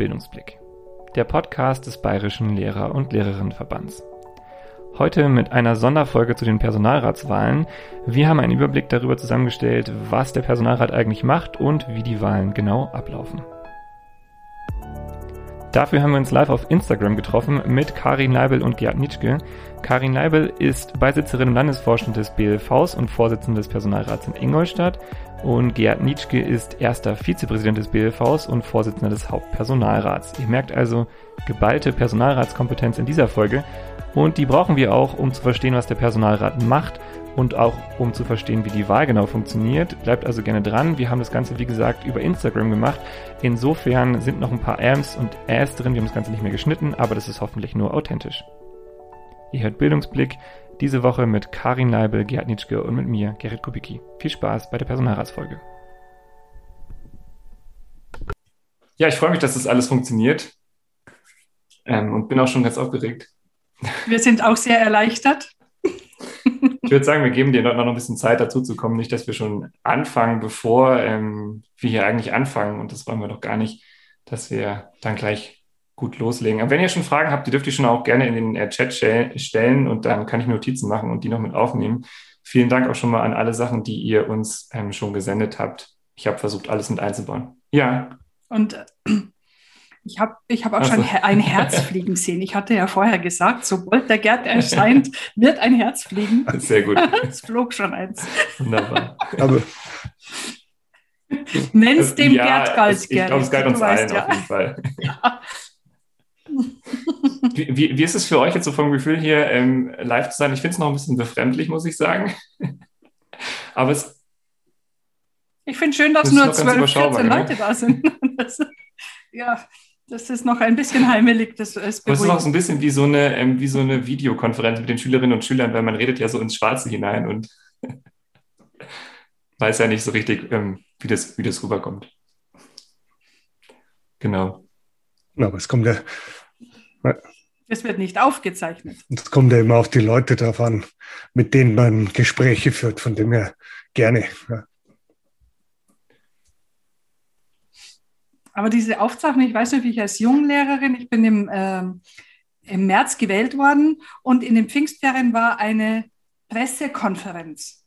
Bildungsblick, der Podcast des Bayerischen Lehrer- und Lehrerinnenverbands. Heute mit einer Sonderfolge zu den Personalratswahlen. Wir haben einen Überblick darüber zusammengestellt, was der Personalrat eigentlich macht und wie die Wahlen genau ablaufen. Dafür haben wir uns live auf Instagram getroffen mit Karin Leibel und Gerd Nitschke. Karin Leibel ist Beisitzerin im Landesvorstand des BLVs und Vorsitzende des Personalrats in Ingolstadt und Gerd Nitschke ist erster Vizepräsident des BLVs und Vorsitzender des Hauptpersonalrats. Ihr merkt also geballte Personalratskompetenz in dieser Folge und die brauchen wir auch, um zu verstehen, was der Personalrat macht und auch um zu verstehen, wie die Wahl genau funktioniert. Bleibt also gerne dran. Wir haben das Ganze, wie gesagt, über Instagram gemacht. Insofern sind noch ein paar Ams und Äs drin. Wir haben das Ganze nicht mehr geschnitten, aber das ist hoffentlich nur authentisch. Ihr hört Bildungsblick diese Woche mit Karin Leibel, Gerd Nitschke und mit mir, Gerrit Kubicki. Viel Spaß bei der Personalratsfolge. Ja, ich freue mich, dass das alles funktioniert ähm, und bin auch schon ganz aufgeregt. Wir sind auch sehr erleichtert. Ich würde sagen, wir geben dir noch, noch ein bisschen Zeit dazu zu kommen. Nicht, dass wir schon anfangen, bevor ähm, wir hier eigentlich anfangen. Und das wollen wir doch gar nicht, dass wir dann gleich gut loslegen. Aber wenn ihr schon Fragen habt, die dürft ihr schon auch gerne in den äh, Chat stellen und dann kann ich Notizen machen und die noch mit aufnehmen. Vielen Dank auch schon mal an alle Sachen, die ihr uns ähm, schon gesendet habt. Ich habe versucht, alles mit einzubauen. Ja. Und äh, ich habe ich hab auch also. schon ein Herz fliegen sehen. Ich hatte ja vorher gesagt, sobald der Gerd erscheint, wird ein Herz fliegen. Sehr gut. es flog schon eins. Wunderbar. Aber Nenn's dem ja, Gerd galt, Gerd. Ich glaube, es galt uns allen ja. auf jeden Fall. Ja. Wie, wie, wie, ist es für euch jetzt so vom Gefühl hier ähm, live zu sein? Ich finde es noch ein bisschen befremdlich, muss ich sagen. Aber es. Ich finde schön, dass nur 12, 14 Leute da sind. Das, ja, das ist noch ein bisschen heimelig. Das ist, das ist noch so ein bisschen wie so, eine, ähm, wie so eine Videokonferenz mit den Schülerinnen und Schülern, weil man redet ja so ins Schwarze hinein und weiß ja nicht so richtig, ähm, wie, das, wie das rüberkommt. Genau. Aber es kommt ja. Es wird nicht aufgezeichnet. Es kommt ja immer auf die Leute drauf an, mit denen man Gespräche führt, von dem her gerne. Ja. Aber diese Aufzeichnung, ich weiß nicht, wie ich als Junglehrerin, ich bin im, äh, im März gewählt worden und in den Pfingstferien war eine Pressekonferenz.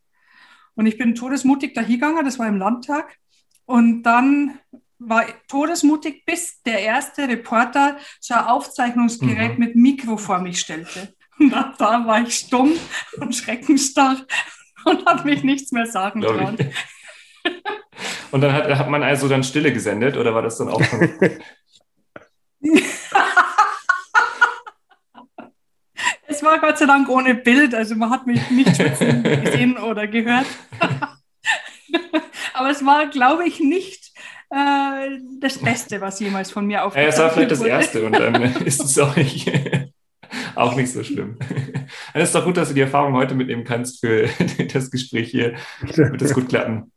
Und ich bin todesmutig dahingegangen, das war im Landtag. Und dann war todesmutig, bis der erste Reporter so ein Aufzeichnungsgerät mhm. mit Mikro vor mich stellte. Und da, da war ich stumm und schreckenstarr und habe mich nichts mehr sagen trauen. Und dann hat, hat man also dann Stille gesendet oder war das dann auch schon? es war Gott sei Dank ohne Bild, also man hat mich nicht gesehen oder gehört. Aber es war, glaube ich, nicht äh, das Beste, was jemals von mir aufgenommen wurde. Ja, es war vielleicht das Erste und dann ist es auch nicht, auch nicht so schlimm. Dann ist doch gut, dass du die Erfahrung heute mitnehmen kannst für das Gespräch hier. Wird das gut klappen.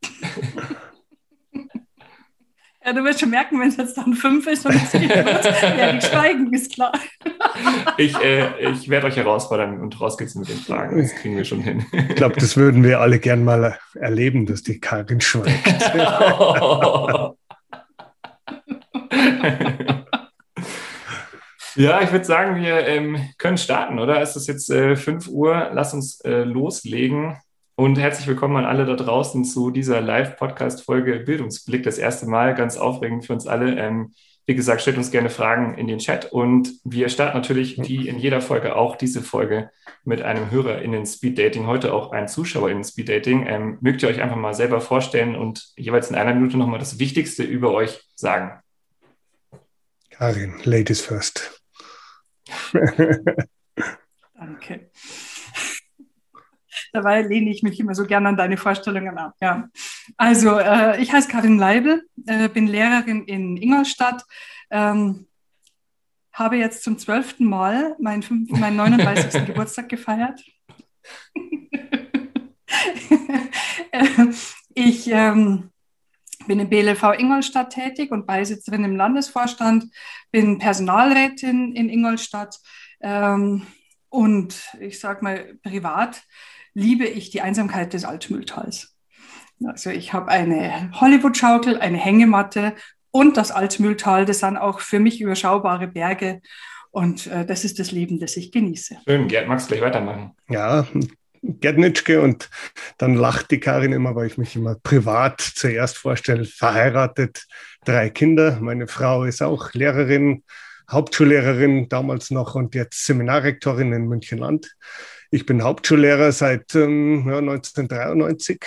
Ja, du wirst schon merken, wenn es jetzt dann fünf ist und es geht los, werde ich schweigen, ist klar. ich äh, ich werde euch herausfordern und raus geht's mit den Fragen. Das kriegen wir schon hin. ich glaube, das würden wir alle gern mal erleben, dass die Karin schweigt. ja, ich würde sagen, wir ähm, können starten, oder? Es ist jetzt äh, 5 Uhr. Lass uns äh, loslegen. Und herzlich willkommen an alle da draußen zu dieser Live-Podcast-Folge Bildungsblick. Das erste Mal, ganz aufregend für uns alle. Ähm, wie gesagt, stellt uns gerne Fragen in den Chat und wir starten natürlich wie in jeder Folge auch diese Folge mit einem HörerInnen-Speed-Dating. Heute auch ein ZuschauerInnen-Speed-Dating. Ähm, mögt ihr euch einfach mal selber vorstellen und jeweils in einer Minute nochmal das Wichtigste über euch sagen? Karin, Ladies first. Danke. Dabei lehne ich mich immer so gerne an deine Vorstellungen ab. Ja. Also, äh, ich heiße Karin Leibel, äh, bin Lehrerin in Ingolstadt, ähm, habe jetzt zum zwölften Mal meinen, meinen 39. Geburtstag gefeiert. ich ähm, bin im BLV Ingolstadt tätig und Beisitzerin im Landesvorstand, bin Personalrätin in Ingolstadt ähm, und ich sage mal privat liebe ich die Einsamkeit des Altmühltals. Also ich habe eine Hollywood-Schaukel, eine Hängematte und das Altmühltal. Das sind auch für mich überschaubare Berge. Und äh, das ist das Leben, das ich genieße. Schön, Gerd, magst du gleich weitermachen? Ja, Gerd Nitschke und dann lacht die Karin immer, weil ich mich immer privat zuerst vorstelle, verheiratet, drei Kinder. Meine Frau ist auch Lehrerin, Hauptschullehrerin damals noch und jetzt Seminarrektorin in Münchenland. Ich bin Hauptschullehrer seit ähm, ja, 1993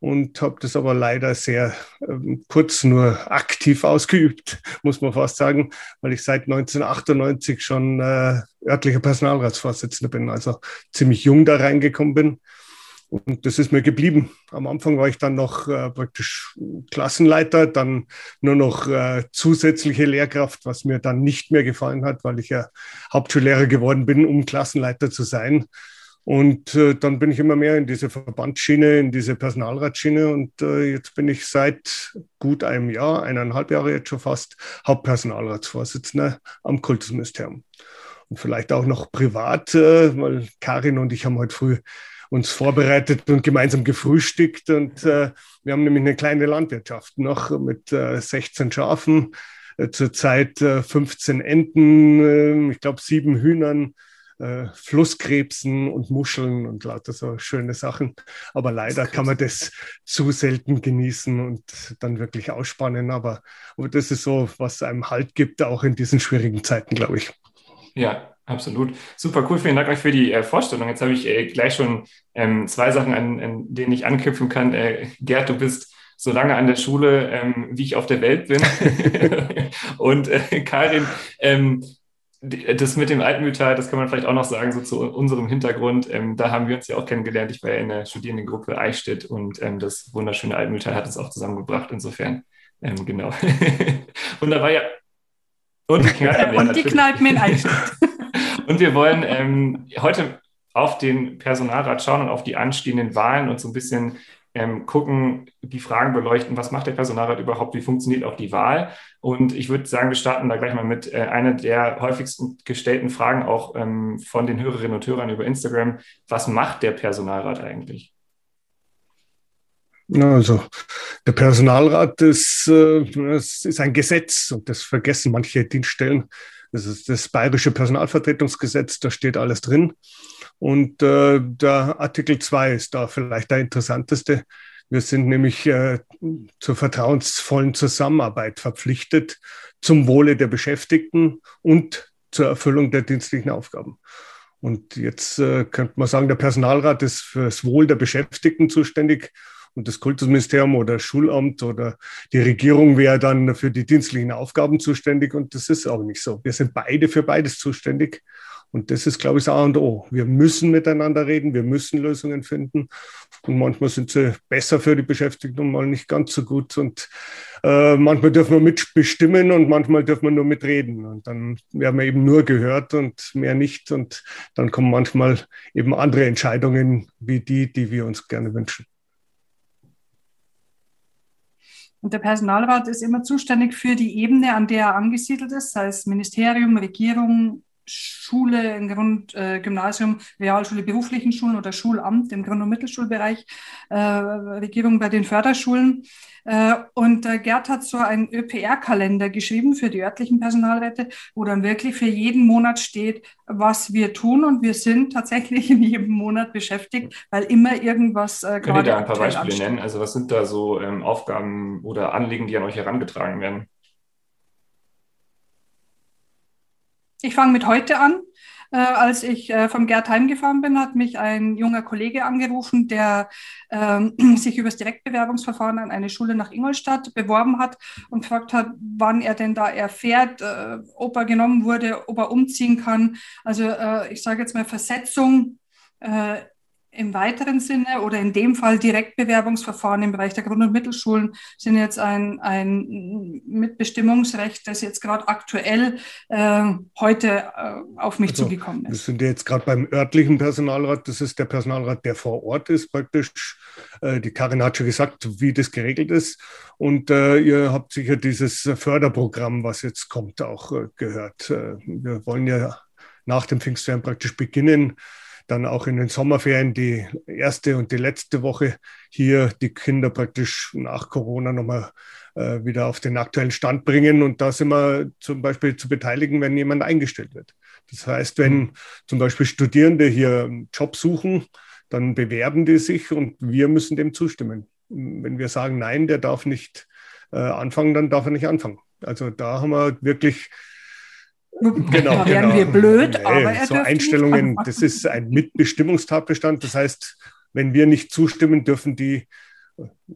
und habe das aber leider sehr ähm, kurz nur aktiv ausgeübt, muss man fast sagen, weil ich seit 1998 schon äh, örtlicher Personalratsvorsitzender bin, also ziemlich jung da reingekommen bin. Und das ist mir geblieben. Am Anfang war ich dann noch äh, praktisch Klassenleiter, dann nur noch äh, zusätzliche Lehrkraft, was mir dann nicht mehr gefallen hat, weil ich ja Hauptschullehrer geworden bin, um Klassenleiter zu sein. Und äh, dann bin ich immer mehr in diese Verbandsschiene, in diese Personalratsschiene. Und äh, jetzt bin ich seit gut einem Jahr, eineinhalb Jahre jetzt schon fast, Hauptpersonalratsvorsitzender am Kultusministerium. Und vielleicht auch noch privat, äh, weil Karin und ich haben heute früh uns vorbereitet und gemeinsam gefrühstückt. Und äh, wir haben nämlich eine kleine Landwirtschaft noch mit äh, 16 Schafen, äh, zurzeit 15 Enten, ich glaube sieben Hühnern äh, Flusskrebsen und Muscheln und lauter so schöne Sachen. Aber leider kann man das zu selten genießen und dann wirklich ausspannen. Aber, aber das ist so, was einem Halt gibt, auch in diesen schwierigen Zeiten, glaube ich. Ja, absolut. Super cool. Vielen Dank euch für die äh, Vorstellung. Jetzt habe ich äh, gleich schon ähm, zwei Sachen, an, an, denen ich anknüpfen kann. Äh, Gerd, du bist so lange an der Schule, ähm, wie ich auf der Welt bin. und äh, Karin, ähm, das mit dem Altmühltal, das kann man vielleicht auch noch sagen, so zu unserem Hintergrund. Ähm, da haben wir uns ja auch kennengelernt. Ich war ja in der Studierendengruppe Eichstätt und ähm, das wunderschöne Altmühltal hat uns auch zusammengebracht. Insofern, ähm, genau. Wunderbar, ja. Und die Kneipen, und die Kneipen in Eichstätt. und wir wollen ähm, heute auf den Personalrat schauen und auf die anstehenden Wahlen und so ein bisschen ähm, gucken, die Fragen beleuchten, was macht der Personalrat überhaupt, wie funktioniert auch die Wahl. Und ich würde sagen, wir starten da gleich mal mit äh, einer der häufigsten gestellten Fragen auch ähm, von den Hörerinnen und Hörern über Instagram. Was macht der Personalrat eigentlich? Also der Personalrat ist, äh, ist ein Gesetz und das vergessen manche Dienststellen. Das ist das Bayerische Personalvertretungsgesetz, da steht alles drin. Und äh, der Artikel 2 ist da vielleicht der interessanteste. Wir sind nämlich äh, zur vertrauensvollen Zusammenarbeit verpflichtet zum Wohle der Beschäftigten und zur Erfüllung der dienstlichen Aufgaben. Und jetzt äh, könnte man sagen, der Personalrat ist für das Wohl der Beschäftigten zuständig und das Kultusministerium oder Schulamt oder die Regierung wäre dann für die dienstlichen Aufgaben zuständig. Und das ist auch nicht so. Wir sind beide für beides zuständig. Und das ist, glaube ich, das A und O. Wir müssen miteinander reden, wir müssen Lösungen finden. Und manchmal sind sie besser für die Beschäftigten und mal nicht ganz so gut. Und äh, manchmal dürfen wir mitbestimmen und manchmal dürfen wir nur mitreden. Und dann werden wir eben nur gehört und mehr nicht. Und dann kommen manchmal eben andere Entscheidungen wie die, die wir uns gerne wünschen. Und der Personalrat ist immer zuständig für die Ebene, an der er angesiedelt ist, sei es Ministerium, Regierung, Schule, im Grund, äh, Gymnasium, Realschule, beruflichen Schulen oder Schulamt im Grund- und Mittelschulbereich, äh, Regierung bei den Förderschulen. Äh, und äh, Gerd hat so einen ÖPR-Kalender geschrieben für die örtlichen Personalräte, wo dann wirklich für jeden Monat steht, was wir tun. Und wir sind tatsächlich in jedem Monat beschäftigt, weil immer irgendwas äh, Könnt ihr da ein paar Beispiele ansteht. nennen? Also was sind da so ähm, Aufgaben oder Anliegen, die an euch herangetragen werden? Ich fange mit heute an. Äh, als ich äh, vom Gerd heimgefahren bin, hat mich ein junger Kollege angerufen, der äh, sich über das Direktbewerbungsverfahren an eine Schule nach Ingolstadt beworben hat und gefragt hat, wann er denn da erfährt, äh, ob er genommen wurde, ob er umziehen kann. Also äh, ich sage jetzt mal Versetzung äh, im weiteren Sinne oder in dem Fall Direktbewerbungsverfahren im Bereich der Grund- und Mittelschulen sind jetzt ein, ein Mitbestimmungsrecht, das jetzt gerade aktuell äh, heute äh, auf mich also, zugekommen ist. Wir sind jetzt gerade beim örtlichen Personalrat. Das ist der Personalrat, der vor Ort ist praktisch. Äh, die Karin hat schon gesagt, wie das geregelt ist. Und äh, ihr habt sicher dieses Förderprogramm, was jetzt kommt, auch äh, gehört. Äh, wir wollen ja nach dem Pfingstferien praktisch beginnen, dann auch in den Sommerferien die erste und die letzte Woche hier die Kinder praktisch nach Corona nochmal äh, wieder auf den aktuellen Stand bringen und da sind wir zum Beispiel zu beteiligen, wenn jemand eingestellt wird. Das heißt, wenn mhm. zum Beispiel Studierende hier einen Job suchen, dann bewerben die sich und wir müssen dem zustimmen. Wenn wir sagen, nein, der darf nicht äh, anfangen, dann darf er nicht anfangen. Also da haben wir wirklich Genau, da wären genau. wir blöd, nee, aber er so Einstellungen, das ist ein Mitbestimmungstatbestand. Das heißt, wenn wir nicht zustimmen, dürfen die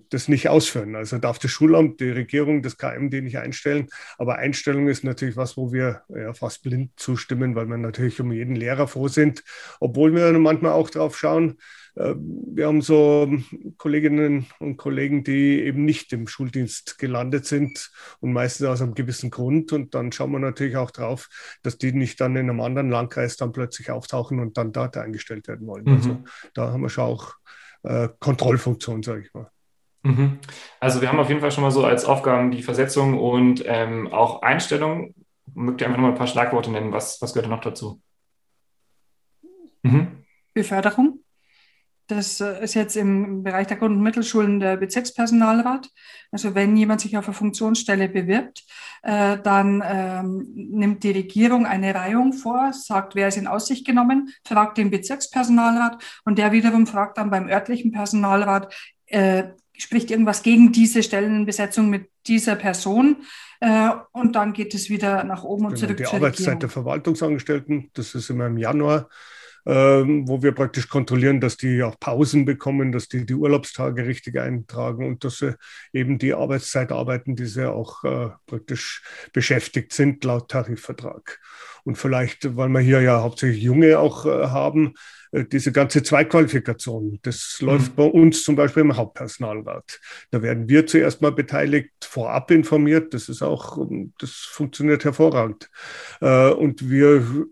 das nicht ausführen. Also darf das Schulamt, die Regierung, das KMD nicht einstellen. Aber Einstellung ist natürlich was, wo wir ja, fast blind zustimmen, weil wir natürlich um jeden Lehrer froh sind, obwohl wir manchmal auch drauf schauen. Äh, wir haben so Kolleginnen und Kollegen, die eben nicht im Schuldienst gelandet sind und meistens aus einem gewissen Grund. Und dann schauen wir natürlich auch drauf, dass die nicht dann in einem anderen Landkreis dann plötzlich auftauchen und dann dort eingestellt werden wollen. Mhm. Also da haben wir schon auch äh, Kontrollfunktion, sage ich mal. Mhm. Also wir haben auf jeden Fall schon mal so als Aufgaben die Versetzung und ähm, auch Einstellung. Mögt ihr einfach noch mal ein paar Schlagworte nennen? Was, was gehört da noch dazu? Mhm. Beförderung. Das äh, ist jetzt im Bereich der Grund- und Mittelschulen der Bezirkspersonalrat. Also wenn jemand sich auf eine Funktionsstelle bewirbt, äh, dann ähm, nimmt die Regierung eine Reihung vor, sagt, wer ist in Aussicht genommen, fragt den Bezirkspersonalrat und der wiederum fragt dann beim örtlichen Personalrat, äh, spricht irgendwas gegen diese Stellenbesetzung mit dieser Person. Äh, und dann geht es wieder nach oben und genau, zurück. Die Arbeitszeit Regierung. der Verwaltungsangestellten, das ist immer im Januar wo wir praktisch kontrollieren, dass die auch Pausen bekommen, dass die die Urlaubstage richtig eintragen und dass sie eben die Arbeitszeit arbeiten, die sie auch äh, praktisch beschäftigt sind laut Tarifvertrag. Und vielleicht, weil wir hier ja hauptsächlich Junge auch äh, haben, äh, diese ganze Zweitqualifikation, das mhm. läuft bei uns zum Beispiel im Hauptpersonalrat. Da werden wir zuerst mal beteiligt, vorab informiert. Das ist auch, das funktioniert hervorragend. Und wir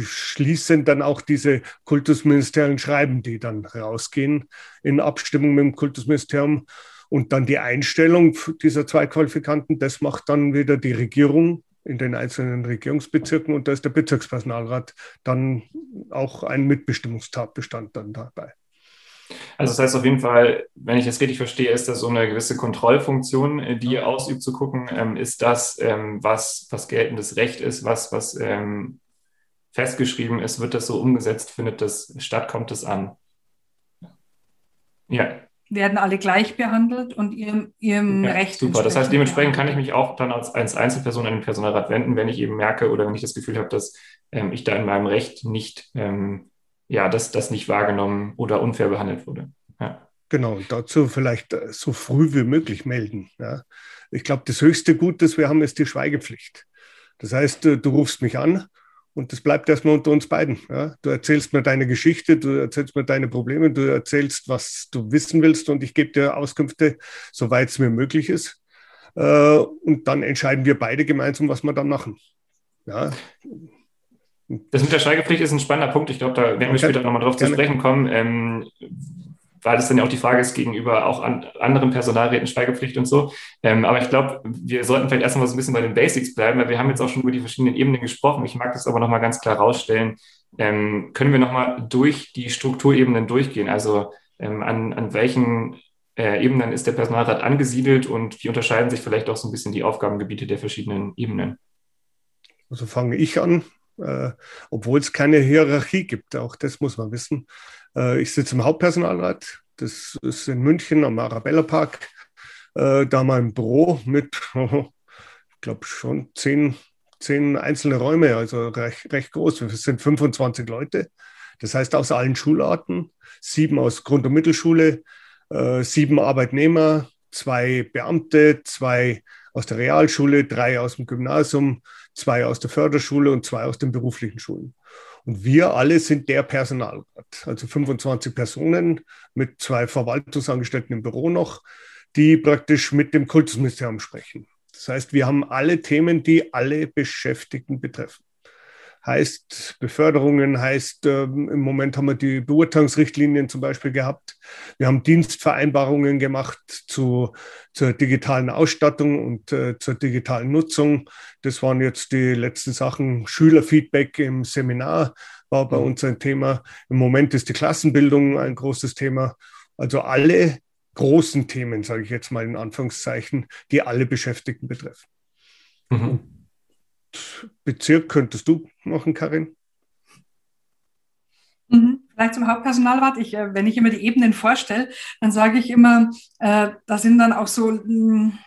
beschließen dann auch diese kultusministeriellen Schreiben, die dann rausgehen in Abstimmung mit dem Kultusministerium. Und dann die Einstellung dieser zwei Qualifikanten, das macht dann wieder die Regierung in den einzelnen Regierungsbezirken und da ist der Bezirkspersonalrat dann auch ein Mitbestimmungstatbestand dann dabei. Also das heißt auf jeden Fall, wenn ich das richtig verstehe, ist das so eine gewisse Kontrollfunktion, die ihr ausübt, zu gucken, ähm, ist das, ähm, was, was geltendes Recht ist, was, was ähm, festgeschrieben ist, wird das so umgesetzt, findet das statt, kommt es an. Ja. Werden alle gleich behandelt und ihrem, ihrem ja, Recht. Super, das heißt, dementsprechend kann ich mich auch dann als, als Einzelperson an den Personalrat wenden, wenn ich eben merke oder wenn ich das Gefühl habe, dass ähm, ich da in meinem Recht nicht, ähm, ja, dass das nicht wahrgenommen oder unfair behandelt wurde. Ja. Genau, dazu vielleicht äh, so früh wie möglich melden. Ja. Ich glaube, das höchste Gut, das wir haben, ist die Schweigepflicht. Das heißt, äh, du rufst mich an und das bleibt erstmal unter uns beiden. Ja? Du erzählst mir deine Geschichte, du erzählst mir deine Probleme, du erzählst, was du wissen willst und ich gebe dir Auskünfte, soweit es mir möglich ist. Äh, und dann entscheiden wir beide gemeinsam, was wir dann machen. Ja. Das mit der Schweigepflicht ist ein spannender Punkt. Ich glaube, da werden wir okay. später nochmal drauf zu sprechen kommen. Ähm, weil das dann ja auch die Frage ist gegenüber auch an anderen Personalräten, Schweigepflicht und so. Ähm, aber ich glaube, wir sollten vielleicht erstmal so ein bisschen bei den Basics bleiben, weil wir haben jetzt auch schon über die verschiedenen Ebenen gesprochen. Ich mag das aber nochmal ganz klar rausstellen. Ähm, können wir nochmal durch die Strukturebenen durchgehen? Also ähm, an, an welchen äh, Ebenen ist der Personalrat angesiedelt und wie unterscheiden sich vielleicht auch so ein bisschen die Aufgabengebiete der verschiedenen Ebenen? Also fange ich an, äh, obwohl es keine Hierarchie gibt. Auch das muss man wissen. Äh, ich sitze im Hauptpersonalrat. Das ist in München am Arabella Park. Äh, da mein Büro mit, ich glaube schon zehn, zehn einzelne Räume, also recht, recht groß. Wir sind 25 Leute. Das heißt aus allen Schularten, sieben aus Grund- und Mittelschule, äh, sieben Arbeitnehmer, zwei Beamte, zwei aus der Realschule, drei aus dem Gymnasium, zwei aus der Förderschule und zwei aus den beruflichen Schulen. Und wir alle sind der Personalrat, also 25 Personen mit zwei Verwaltungsangestellten im Büro noch, die praktisch mit dem Kultusministerium sprechen. Das heißt, wir haben alle Themen, die alle Beschäftigten betreffen heißt Beförderungen, heißt ähm, im Moment haben wir die Beurteilungsrichtlinien zum Beispiel gehabt. Wir haben Dienstvereinbarungen gemacht zu, zur digitalen Ausstattung und äh, zur digitalen Nutzung. Das waren jetzt die letzten Sachen. Schülerfeedback im Seminar war bei mhm. uns ein Thema. Im Moment ist die Klassenbildung ein großes Thema. Also alle großen Themen, sage ich jetzt mal in Anführungszeichen, die alle Beschäftigten betreffen. Mhm. Bezirk könntest du machen, Karin? Mhm. Vielleicht zum Hauptpersonalrat. Ich, äh, wenn ich immer die Ebenen vorstelle, dann sage ich immer, äh, da sind dann auch so mh, hm,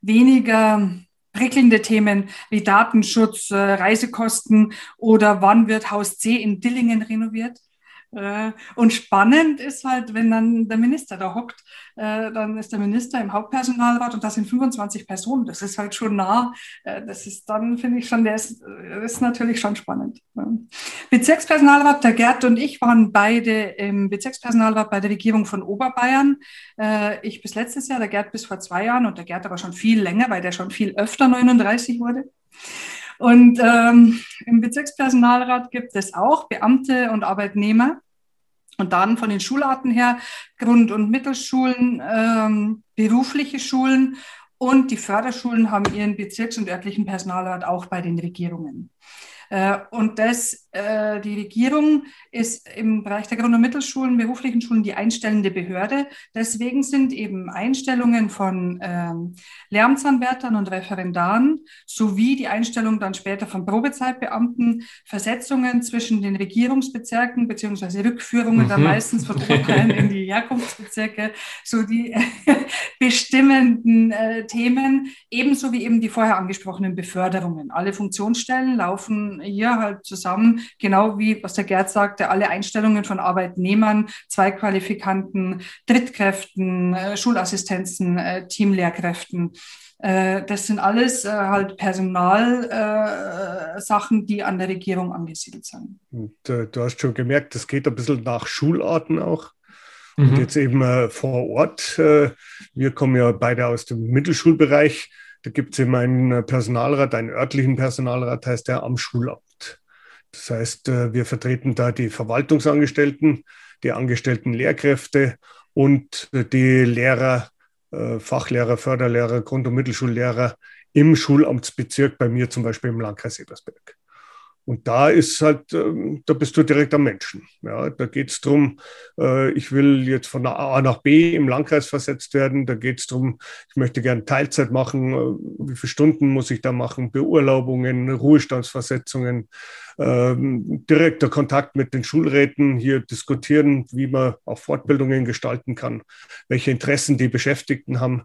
weniger prickelnde Themen wie Datenschutz, äh, Reisekosten oder wann wird Haus C in Dillingen renoviert. Äh, und spannend ist halt, wenn dann der Minister da hockt, äh, dann ist der Minister im Hauptpersonalrat und das sind 25 Personen. Das ist halt schon nah. Äh, das ist dann, finde ich schon, der ist, ist natürlich schon spannend. Bezirkspersonalrat, der Gerd und ich waren beide im Bezirkspersonalrat bei der Regierung von Oberbayern. Ich bis letztes Jahr, der Gerd bis vor zwei Jahren und der Gerd aber schon viel länger, weil der schon viel öfter 39 wurde. Und ähm, im Bezirkspersonalrat gibt es auch Beamte und Arbeitnehmer. Und dann von den Schularten her Grund- und Mittelschulen, ähm, berufliche Schulen und die Förderschulen haben ihren Bezirks- und örtlichen Personalrat auch bei den Regierungen. Äh, und das, äh, die Regierung ist im Bereich der Grund- und Mittelschulen, beruflichen Schulen die einstellende Behörde. Deswegen sind eben Einstellungen von ähm, Lehramtsanwärtern und Referendaren sowie die Einstellung dann später von Probezeitbeamten, Versetzungen zwischen den Regierungsbezirken beziehungsweise Rückführungen mhm. dann meistens von Oberbayern in die Herkunftsbezirke, so die bestimmenden äh, Themen, ebenso wie eben die vorher angesprochenen Beförderungen. Alle Funktionsstellen laufen hier halt zusammen, genau wie, was der Gerd sagte, alle Einstellungen von Arbeitnehmern, Zweigqualifikanten, Drittkräften, äh, Schulassistenzen, äh, Teamlehrkräften. Äh, das sind alles halt Personalsachen, die an der Regierung angesiedelt sind. Und, du hast schon gemerkt, das geht ein bisschen nach Schularten auch. Und mhm. jetzt eben äh, vor Ort, äh, wir kommen ja beide aus dem Mittelschulbereich. Da gibt es eben einen Personalrat, einen örtlichen Personalrat, heißt der am Schulamt. Das heißt, äh, wir vertreten da die Verwaltungsangestellten, die angestellten Lehrkräfte und äh, die Lehrer, äh, Fachlehrer, Förderlehrer, Grund- und Mittelschullehrer im Schulamtsbezirk, bei mir zum Beispiel im Landkreis Ebersberg. Und da ist halt, ähm, da bist du direkt am Menschen. Ja, da geht es darum, äh, ich will jetzt von A nach B im Landkreis versetzt werden. Da geht es darum, ich möchte gerne Teilzeit machen. Äh, wie viele Stunden muss ich da machen? Beurlaubungen, Ruhestandsversetzungen, ähm, direkter Kontakt mit den Schulräten, hier diskutieren, wie man auch Fortbildungen gestalten kann, welche Interessen die Beschäftigten haben.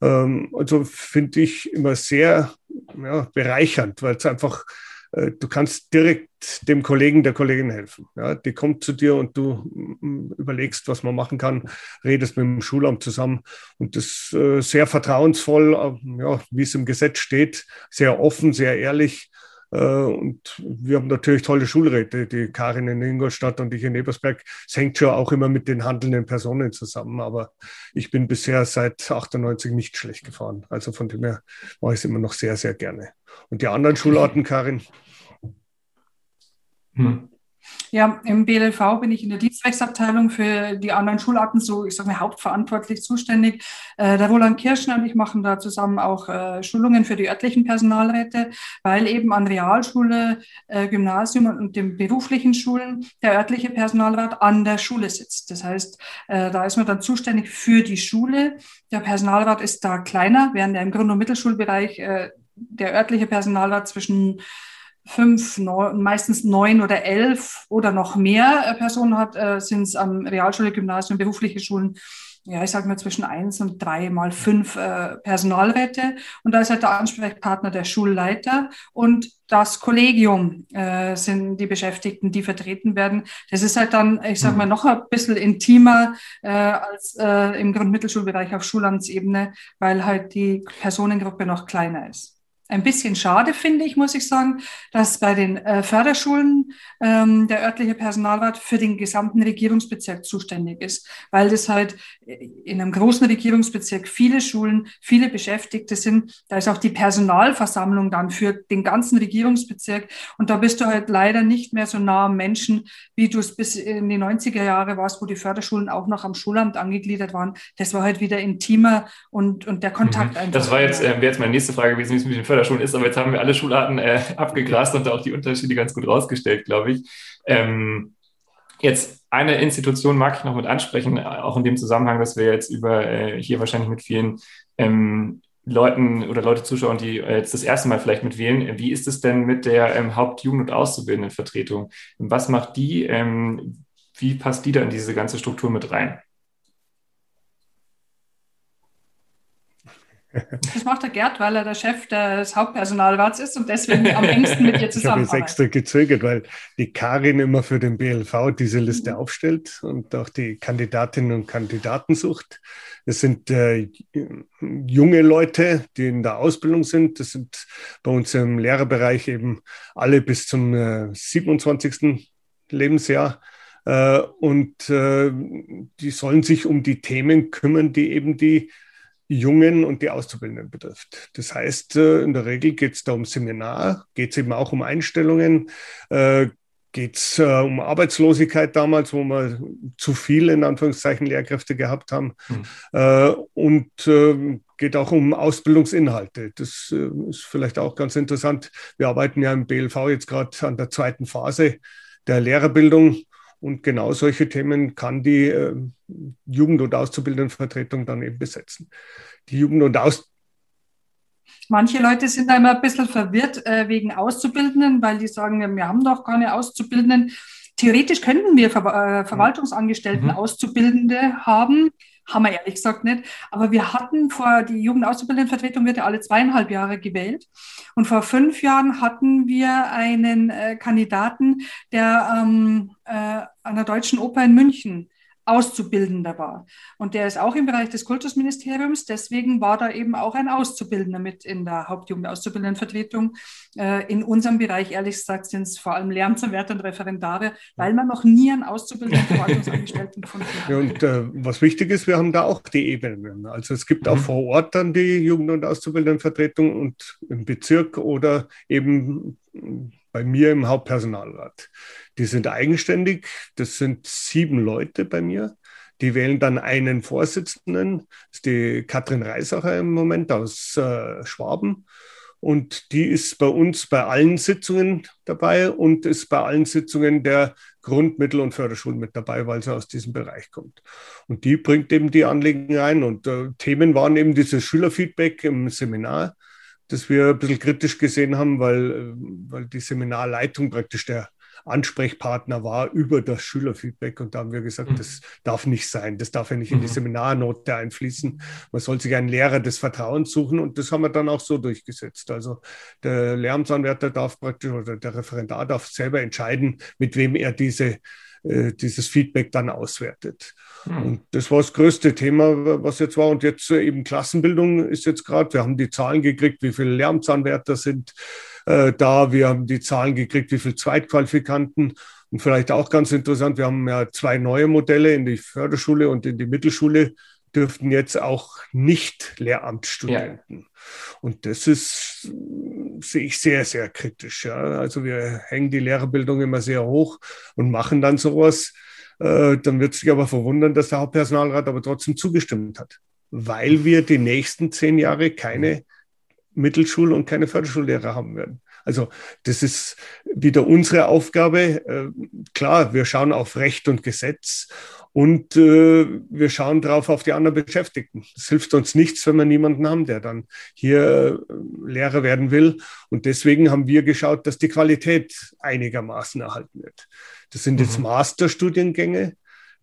Ähm, also finde ich immer sehr ja, bereichernd, weil es einfach du kannst direkt dem Kollegen, der Kollegin helfen. Ja, die kommt zu dir und du mm, überlegst, was man machen kann, redest mit dem Schulamt zusammen und das äh, sehr vertrauensvoll, äh, ja, wie es im Gesetz steht, sehr offen, sehr ehrlich. Äh, und wir haben natürlich tolle Schulräte, die Karin in Ingolstadt und ich in Ebersberg. Es hängt schon auch immer mit den handelnden Personen zusammen, aber ich bin bisher seit 98 nicht schlecht gefahren. Also von dem her mache ich es immer noch sehr, sehr gerne. Und die anderen Schularten, Karin? Hm. Ja, im BLV bin ich in der Dienstrechtsabteilung für die anderen Schularten so, ich sage mal, hauptverantwortlich zuständig. Äh, der Roland Kirschner und ich machen da zusammen auch äh, Schulungen für die örtlichen Personalräte, weil eben an Realschule, äh, Gymnasium und den beruflichen Schulen der örtliche Personalrat an der Schule sitzt. Das heißt, äh, da ist man dann zuständig für die Schule. Der Personalrat ist da kleiner, während er im Grund- und Mittelschulbereich äh, der örtliche Personalrat zwischen fünf, neun, meistens neun oder elf oder noch mehr äh, Personen hat, äh, sind es am Realschule, Gymnasium, berufliche Schulen, ja, ich sage mal zwischen eins und drei mal fünf äh, Personalräte. Und da ist halt der Ansprechpartner der Schulleiter und das Kollegium äh, sind die Beschäftigten, die vertreten werden. Das ist halt dann, ich sage mal, noch ein bisschen intimer äh, als äh, im Grundmittelschulbereich auf Schulamtsebene, weil halt die Personengruppe noch kleiner ist ein bisschen schade finde ich, muss ich sagen, dass bei den äh, Förderschulen ähm, der örtliche Personalrat für den gesamten Regierungsbezirk zuständig ist, weil das halt in einem großen Regierungsbezirk viele Schulen, viele Beschäftigte sind. Da ist auch die Personalversammlung dann für den ganzen Regierungsbezirk und da bist du halt leider nicht mehr so nah am Menschen, wie du es bis in die 90er Jahre warst, wo die Förderschulen auch noch am Schulamt angegliedert waren. Das war halt wieder intimer und, und der Kontakt mhm. einfach. Das war jetzt, äh, wäre jetzt meine nächste Frage gewesen, wie es mit den Förderschulen schon ist, aber jetzt haben wir alle Schularten äh, abgegrast und auch die Unterschiede ganz gut rausgestellt, glaube ich. Ähm, Jetzt eine Institution mag ich noch mit ansprechen, auch in dem Zusammenhang, dass wir jetzt über äh, hier wahrscheinlich mit vielen ähm, Leuten oder Leute zuschauen, die äh, jetzt das erste Mal vielleicht mitwählen. Wie ist es denn mit der ähm, Hauptjugend- und Auszubildendenvertretung? Was macht die? Ähm, wie passt die da in diese ganze Struktur mit rein? Das macht der Gerd, weil er der Chef des Hauptpersonalrats ist und deswegen am engsten mit dir zusammenarbeitet. Ich habe jetzt extra gezögert, weil die Karin immer für den BLV diese Liste mhm. aufstellt und auch die Kandidatinnen und Kandidaten sucht. Es sind äh, junge Leute, die in der Ausbildung sind. Das sind bei uns im Lehrerbereich eben alle bis zum äh, 27. Lebensjahr. Äh, und äh, die sollen sich um die Themen kümmern, die eben die Jungen und die Auszubildenden betrifft. Das heißt, äh, in der Regel geht es da um Seminar, geht es eben auch um Einstellungen, äh, geht es äh, um Arbeitslosigkeit damals, wo wir zu viele, in Anführungszeichen, Lehrkräfte gehabt haben. Mhm. Und geht auch um Ausbildungsinhalte. Das ist vielleicht auch ganz interessant. Wir arbeiten ja im BLV jetzt gerade an der zweiten Phase der Lehrerbildung. Und genau solche Themen kann die äh, Jugend- und Auszubildendenvertretung dann eben besetzen. Die Jugend- und Aus Manche Leute sind da immer ein bisschen verwirrt äh, wegen Auszubildenden, weil die sagen, wir haben doch keine Auszubildenden. Theoretisch könnten wir Ver äh, Verwaltungsangestellten mhm. Auszubildende haben, haben wir ehrlich gesagt nicht. Aber wir hatten vor, die Jugendauszubildendenvertretung wird ja alle zweieinhalb Jahre gewählt. Und vor fünf Jahren hatten wir einen äh, Kandidaten, der ähm, äh, an der Deutschen Oper in München Auszubildender war. Und der ist auch im Bereich des Kultusministeriums. Deswegen war da eben auch ein Auszubildender mit in der Hauptjugend-Auszubildendenvertretung. Äh, in unserem Bereich, ehrlich gesagt, sind es vor allem Lehramtsanwärter und Referendare, weil man noch nie einen auszubildenden Verwaltungsangestellten gefunden hat. Ja, und äh, was wichtig ist, wir haben da auch die Ebenen. Also es gibt auch mhm. vor Ort dann die Jugend- und Auszubildendenvertretung und im Bezirk oder eben bei mir im Hauptpersonalrat. Die sind eigenständig. Das sind sieben Leute bei mir. Die wählen dann einen Vorsitzenden. Das ist die Katrin Reisacher im Moment aus äh, Schwaben. Und die ist bei uns bei allen Sitzungen dabei und ist bei allen Sitzungen der Grund-, Mittel- und Förderschulen mit dabei, weil sie aus diesem Bereich kommt. Und die bringt eben die Anliegen ein. Und äh, Themen waren eben dieses Schülerfeedback im Seminar, das wir ein bisschen kritisch gesehen haben, weil, äh, weil die Seminarleitung praktisch der Ansprechpartner war über das Schülerfeedback. Und da haben wir gesagt, mhm. das darf nicht sein. Das darf ja nicht in die mhm. Seminarnote einfließen. Man soll sich einen Lehrer des Vertrauens suchen. Und das haben wir dann auch so durchgesetzt. Also der Lehramtsanwärter darf praktisch oder der Referendar darf selber entscheiden, mit wem er diese äh, dieses Feedback dann auswertet. Hm. Und das war das größte Thema, was jetzt war. Und jetzt äh, eben Klassenbildung ist jetzt gerade. Wir haben die Zahlen gekriegt, wie viele Lehramtsanwärter sind äh, da. Wir haben die Zahlen gekriegt, wie viele Zweitqualifikanten. Und vielleicht auch ganz interessant, wir haben ja zwei neue Modelle in die Förderschule und in die Mittelschule dürften jetzt auch nicht Lehramtsstudenten. Ja. Und das ist, sehe ich sehr, sehr kritisch. Ja. Also wir hängen die Lehrerbildung immer sehr hoch und machen dann sowas. Äh, dann wird sich aber verwundern, dass der Hauptpersonalrat aber trotzdem zugestimmt hat, weil wir die nächsten zehn Jahre keine Mittelschul- und keine Förderschullehrer haben werden. Also das ist wieder unsere Aufgabe. Äh, klar, wir schauen auf Recht und Gesetz und äh, wir schauen drauf auf die anderen Beschäftigten. Es hilft uns nichts, wenn wir niemanden haben, der dann hier äh, Lehrer werden will. Und deswegen haben wir geschaut, dass die Qualität einigermaßen erhalten wird. Das sind jetzt mhm. Masterstudiengänge,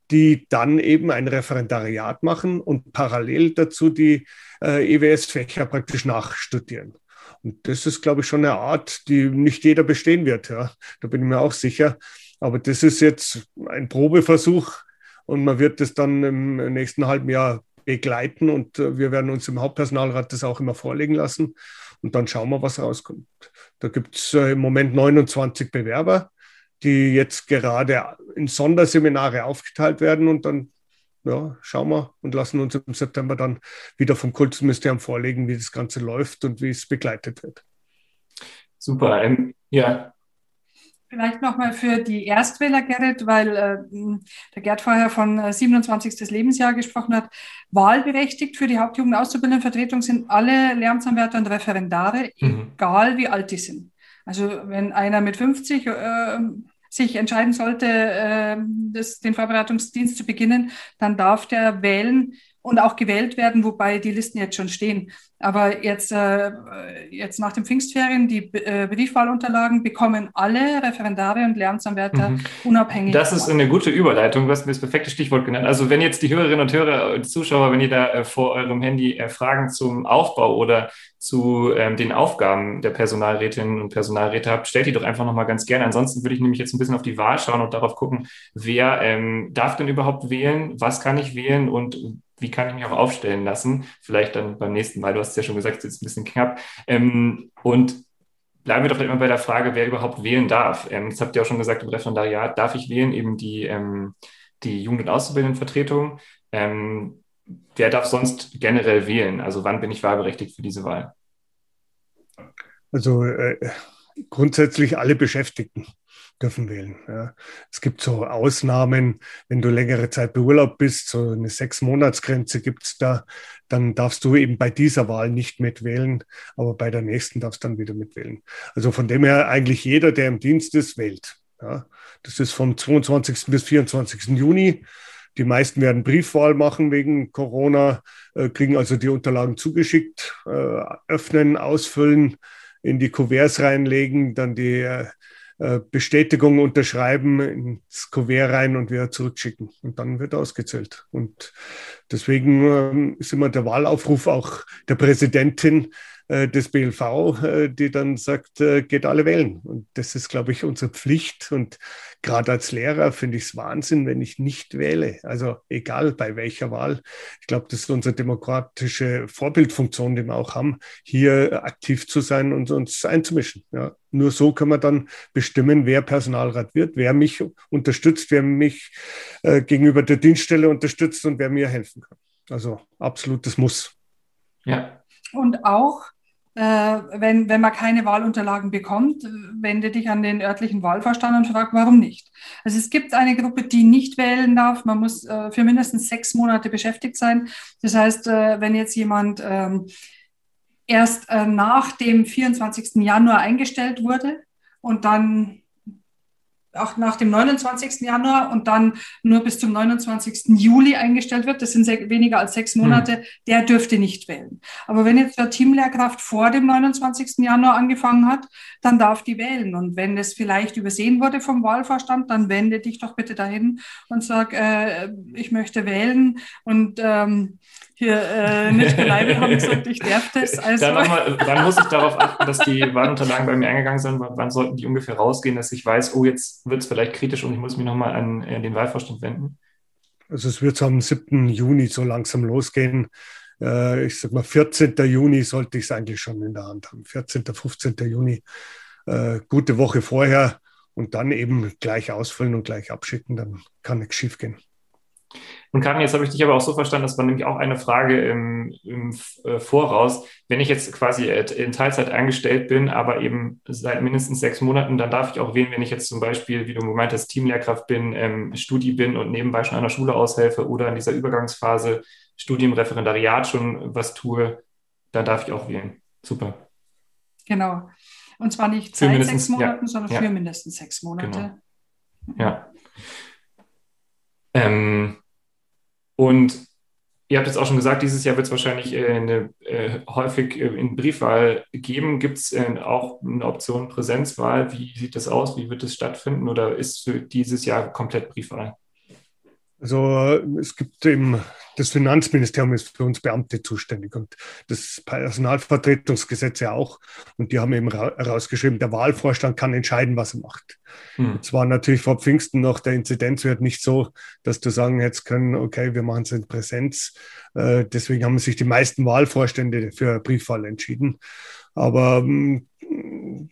die dann eben ein Referendariat machen und parallel dazu die äh, EWS-Fächer praktisch nachstudieren. Und das ist, glaube ich, schon eine Art, die nicht jeder bestehen wird. Ja. Da bin ich mir auch sicher. Aber das ist jetzt ein Probeversuch und man wird das dann im nächsten halben Jahr begleiten und äh, wir werden uns im Hauptpersonalrat das auch immer vorlegen lassen und dann schauen wir, was rauskommt. Da gibt es äh, im Moment 29 Bewerber, die jetzt gerade in Sonderseminare aufgeteilt werden und dann ja, schauen wir und lassen uns im September dann wieder vom Kultusministerium vorlegen, wie das Ganze läuft und wie es begleitet wird. Super. Ähm, ja. Vielleicht nochmal für die Erstwähler, Gerrit, weil äh, der Gerd vorher von äh, 27. Lebensjahr gesprochen hat. Wahlberechtigt für die Hauptjugendauszubildendenvertretung sind alle Lehramtsanwärter und Referendare, mhm. egal wie alt die sind. Also wenn einer mit 50 äh, sich entscheiden sollte, äh, das, den Vorbereitungsdienst zu beginnen, dann darf der wählen und auch gewählt werden, wobei die Listen jetzt schon stehen. Aber jetzt, äh, jetzt nach den Pfingstferien, die äh, Briefwahlunterlagen bekommen alle Referendare und Lehramtsanwärter mhm. unabhängig. Das ist eine gute Überleitung, du hast mir das perfekte Stichwort genannt. Also wenn jetzt die Hörerinnen und Hörer, und Zuschauer, wenn ihr da äh, vor eurem Handy äh, Fragen zum Aufbau oder zu ähm, den Aufgaben der Personalrätinnen und Personalräte habt, stellt die doch einfach nochmal ganz gerne. Ansonsten würde ich nämlich jetzt ein bisschen auf die Wahl schauen und darauf gucken, wer ähm, darf denn überhaupt wählen, was kann ich wählen und wie kann ich mich auch aufstellen lassen? Vielleicht dann beim nächsten Mal, du hast es ja schon gesagt, es ist ein bisschen knapp. Ähm, und bleiben wir doch immer bei der Frage, wer überhaupt wählen darf. Ähm, das habt ihr auch schon gesagt, im Referendariat darf ich wählen, eben die, ähm, die Jugend- und Auszubildendenvertretung. Ähm, wer darf sonst generell wählen? Also wann bin ich wahlberechtigt für diese Wahl? Also äh, grundsätzlich alle Beschäftigten dürfen wählen. Ja. Es gibt so Ausnahmen, wenn du längere Zeit beurlaubt bist, so eine Sechs-Monats-Grenze gibt es da, dann darfst du eben bei dieser Wahl nicht mitwählen, aber bei der nächsten darfst du dann wieder mitwählen. Also von dem her eigentlich jeder, der im Dienst ist, wählt. Ja. Das ist vom 22. bis 24. Juni. Die meisten werden Briefwahl machen wegen Corona, äh, kriegen also die Unterlagen zugeschickt, äh, öffnen, ausfüllen, in die Kuverts reinlegen, dann die äh, Bestätigung unterschreiben, ins Kuvert rein und wieder zurückschicken. Und dann wird ausgezählt. Und deswegen ähm, ist immer der Wahlaufruf auch der Präsidentin äh, des BLV, äh, die dann sagt, geht alle wählen. Und das ist, glaube ich, unsere Pflicht. Und gerade als Lehrer finde ich es Wahnsinn, wenn ich nicht wähle. Also egal bei welcher Wahl. Ich glaube, das ist unsere demokratische Vorbildfunktion, die wir auch haben, hier aktiv zu sein und uns einzumischen. Ja. Nur so können wir dann bestimmen, wer Personalrat wird, wer mich unterstützt, wer mich äh, gegenüber der Dienststelle unterstützt und wer mir helfen kann. Also absolutes Muss. Ja. Und auch äh, wenn, wenn man keine Wahlunterlagen bekommt, wende dich an den örtlichen Wahlvorstand und frag, warum nicht. Also es gibt eine Gruppe, die nicht wählen darf. Man muss äh, für mindestens sechs Monate beschäftigt sein. Das heißt, äh, wenn jetzt jemand ähm, erst nach dem 24. Januar eingestellt wurde und dann auch nach dem 29. Januar und dann nur bis zum 29. Juli eingestellt wird, das sind weniger als sechs Monate, mhm. der dürfte nicht wählen. Aber wenn jetzt der Teamlehrkraft vor dem 29. Januar angefangen hat, dann darf die wählen. Und wenn es vielleicht übersehen wurde vom Wahlvorstand, dann wende dich doch bitte dahin und sag, äh, ich möchte wählen. Und ähm, hier äh, nicht Leibel haben gesagt, ich darf das. Also. Dann, mal, dann, muss ich darauf achten, dass die Wahlunterlagen bei mir eingegangen sind. Wann sollten die ungefähr rausgehen, dass ich weiß, oh, jetzt wird es vielleicht kritisch und ich muss mich nochmal an äh, den Wahlvorstand wenden? Also es wird am 7. Juni so langsam losgehen. Äh, ich sag mal, 14. Juni sollte ich es eigentlich schon in der Hand haben. 14., 15. Juni, äh, gute Woche vorher und dann eben gleich ausfüllen und gleich abschicken, dann kann nichts schief gehen. Und Karin, jetzt habe ich dich aber auch so verstanden, dass man nämlich auch eine Frage im, im äh, Voraus, wenn ich jetzt quasi in Teilzeit angestellt bin, aber eben seit mindestens sechs Monaten, dann darf ich auch wählen, wenn ich jetzt zum Beispiel, wie du gemeint hast, Teamlehrkraft bin, ähm, Studi bin und nebenbei schon an der Schule aushelfe oder in dieser Übergangsphase Studium, Referendariat schon was tue, dann darf ich auch wählen. Super. Genau. Und zwar nicht seit sechs Monaten, ja, sondern ja. für mindestens sechs Monate. Genau. Ja. Ähm, und ihr habt jetzt auch schon gesagt, dieses Jahr wird es wahrscheinlich äh, eine, äh, häufig äh, in Briefwahl geben. Gibt es äh, auch eine Option Präsenzwahl? Wie sieht das aus? Wie wird es stattfinden? Oder ist für dieses Jahr komplett Briefwahl? Also es gibt eben, das Finanzministerium ist für uns Beamte zuständig und das Personalvertretungsgesetz ja auch. Und die haben eben herausgeschrieben, der Wahlvorstand kann entscheiden, was er macht. Hm. Es war natürlich vor Pfingsten noch der Inzidenzwert nicht so, dass du sagen hättest können, okay, wir machen es in Präsenz. Äh, deswegen haben sich die meisten Wahlvorstände für Briefwahl entschieden. Aber ähm,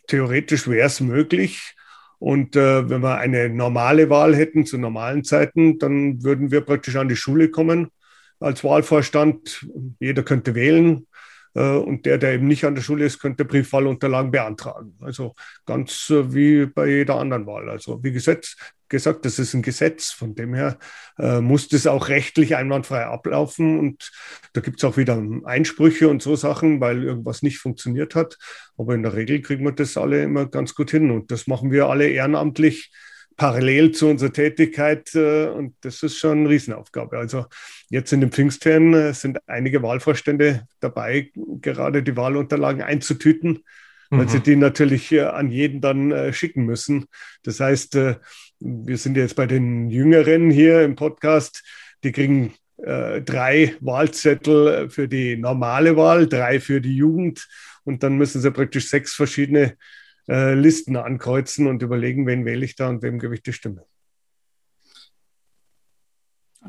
theoretisch wäre es möglich, und äh, wenn wir eine normale Wahl hätten zu normalen Zeiten, dann würden wir praktisch an die Schule kommen als Wahlvorstand. Jeder könnte wählen. Äh, und der, der eben nicht an der Schule ist, könnte Briefwahlunterlagen beantragen. Also ganz äh, wie bei jeder anderen Wahl. Also wie Gesetz, gesagt, das ist ein Gesetz. Von dem her äh, muss das auch rechtlich einwandfrei ablaufen. Und da gibt es auch wieder Einsprüche und so Sachen, weil irgendwas nicht funktioniert hat. Aber in der Regel kriegen wir das alle immer ganz gut hin. Und das machen wir alle ehrenamtlich parallel zu unserer Tätigkeit. Äh, und das ist schon eine Riesenaufgabe. Also jetzt in den Pfingstferien äh, sind einige Wahlvorstände dabei, gerade die Wahlunterlagen einzutüten, mhm. weil sie die natürlich äh, an jeden dann schicken müssen. Das heißt, wir sind jetzt bei den Jüngeren hier im Podcast, die kriegen drei Wahlzettel für die normale Wahl, drei für die Jugend und dann müssen sie praktisch sechs verschiedene äh, Listen ankreuzen und überlegen, wen wähle ich da und wem gebe ich die Stimme.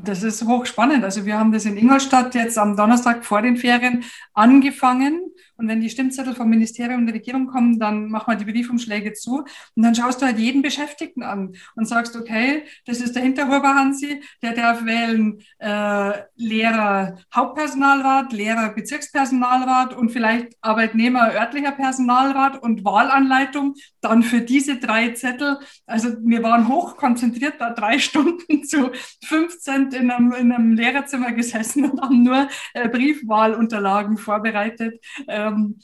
Das ist hochspannend. Also wir haben das in Ingolstadt jetzt am Donnerstag vor den Ferien angefangen. Und wenn die Stimmzettel vom Ministerium und der Regierung kommen, dann machen wir die Briefumschläge zu. Und dann schaust du halt jeden Beschäftigten an und sagst, okay, das ist der Hinterhuber Hansi, der darf wählen äh, Lehrer Hauptpersonalrat, Lehrer Bezirkspersonalrat und vielleicht Arbeitnehmer örtlicher Personalrat und Wahlanleitung. Dann für diese drei Zettel. Also wir waren hoch konzentriert da drei Stunden zu 15 in einem, in einem Lehrerzimmer gesessen und haben nur äh, Briefwahlunterlagen vorbereitet. Ähm,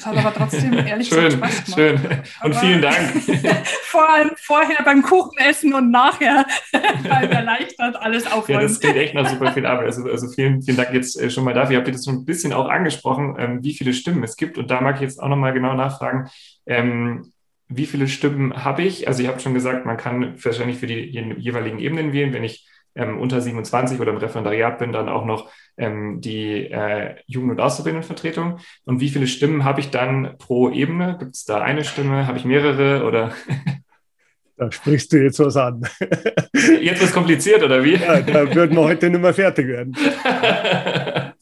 es hat aber trotzdem ehrlich schön, gesagt Spaß gemacht. Schön. Und aber vielen Dank. Vor allem vorher beim Kuchenessen und nachher beim erleichtert alles aufräumen. Ja, das klingt echt nach super viel Arbeit. Also, also vielen, vielen Dank jetzt äh, schon mal dafür. Ihr habt das schon ein bisschen auch angesprochen, ähm, wie viele Stimmen es gibt. Und da mag ich jetzt auch nochmal genau nachfragen. Ähm, wie viele Stimmen habe ich? Also, ihr habt schon gesagt, man kann wahrscheinlich für die jeweiligen Ebenen wählen. Wenn ich ähm, unter 27 oder im Referendariat bin, dann auch noch ähm, die äh, Jugend- und Auszubildendenvertretung. Und wie viele Stimmen habe ich dann pro Ebene? Gibt es da eine Stimme? Habe ich mehrere oder? Da sprichst du jetzt was an. Jetzt ist kompliziert, oder wie? Ja, da würden wir heute nicht mehr fertig werden.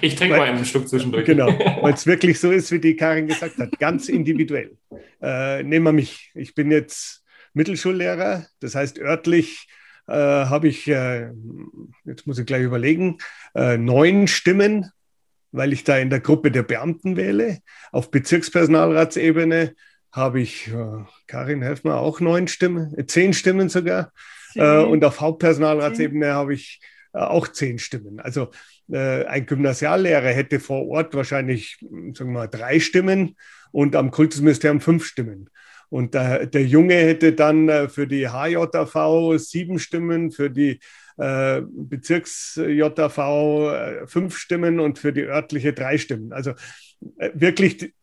Ich trinke mal einen Stück zwischendurch. Genau, weil es wirklich so ist, wie die Karin gesagt hat, ganz individuell. Äh, nehmen wir mich. Ich bin jetzt Mittelschullehrer, das heißt örtlich äh, habe ich, äh, jetzt muss ich gleich überlegen, äh, neun Stimmen, weil ich da in der Gruppe der Beamten wähle. Auf Bezirkspersonalratsebene habe ich, äh, Karin, helf mir, auch neun Stimmen, äh, zehn Stimmen sogar. Äh, und auf Hauptpersonalratsebene habe ich auch zehn Stimmen. Also ein Gymnasiallehrer hätte vor Ort wahrscheinlich, sagen wir mal, drei Stimmen und am Kultusministerium fünf Stimmen. Und der, der Junge hätte dann äh, für die HJV sieben Stimmen, für die äh, Bezirks-JV äh, fünf Stimmen und für die örtliche drei Stimmen. Also wirklich.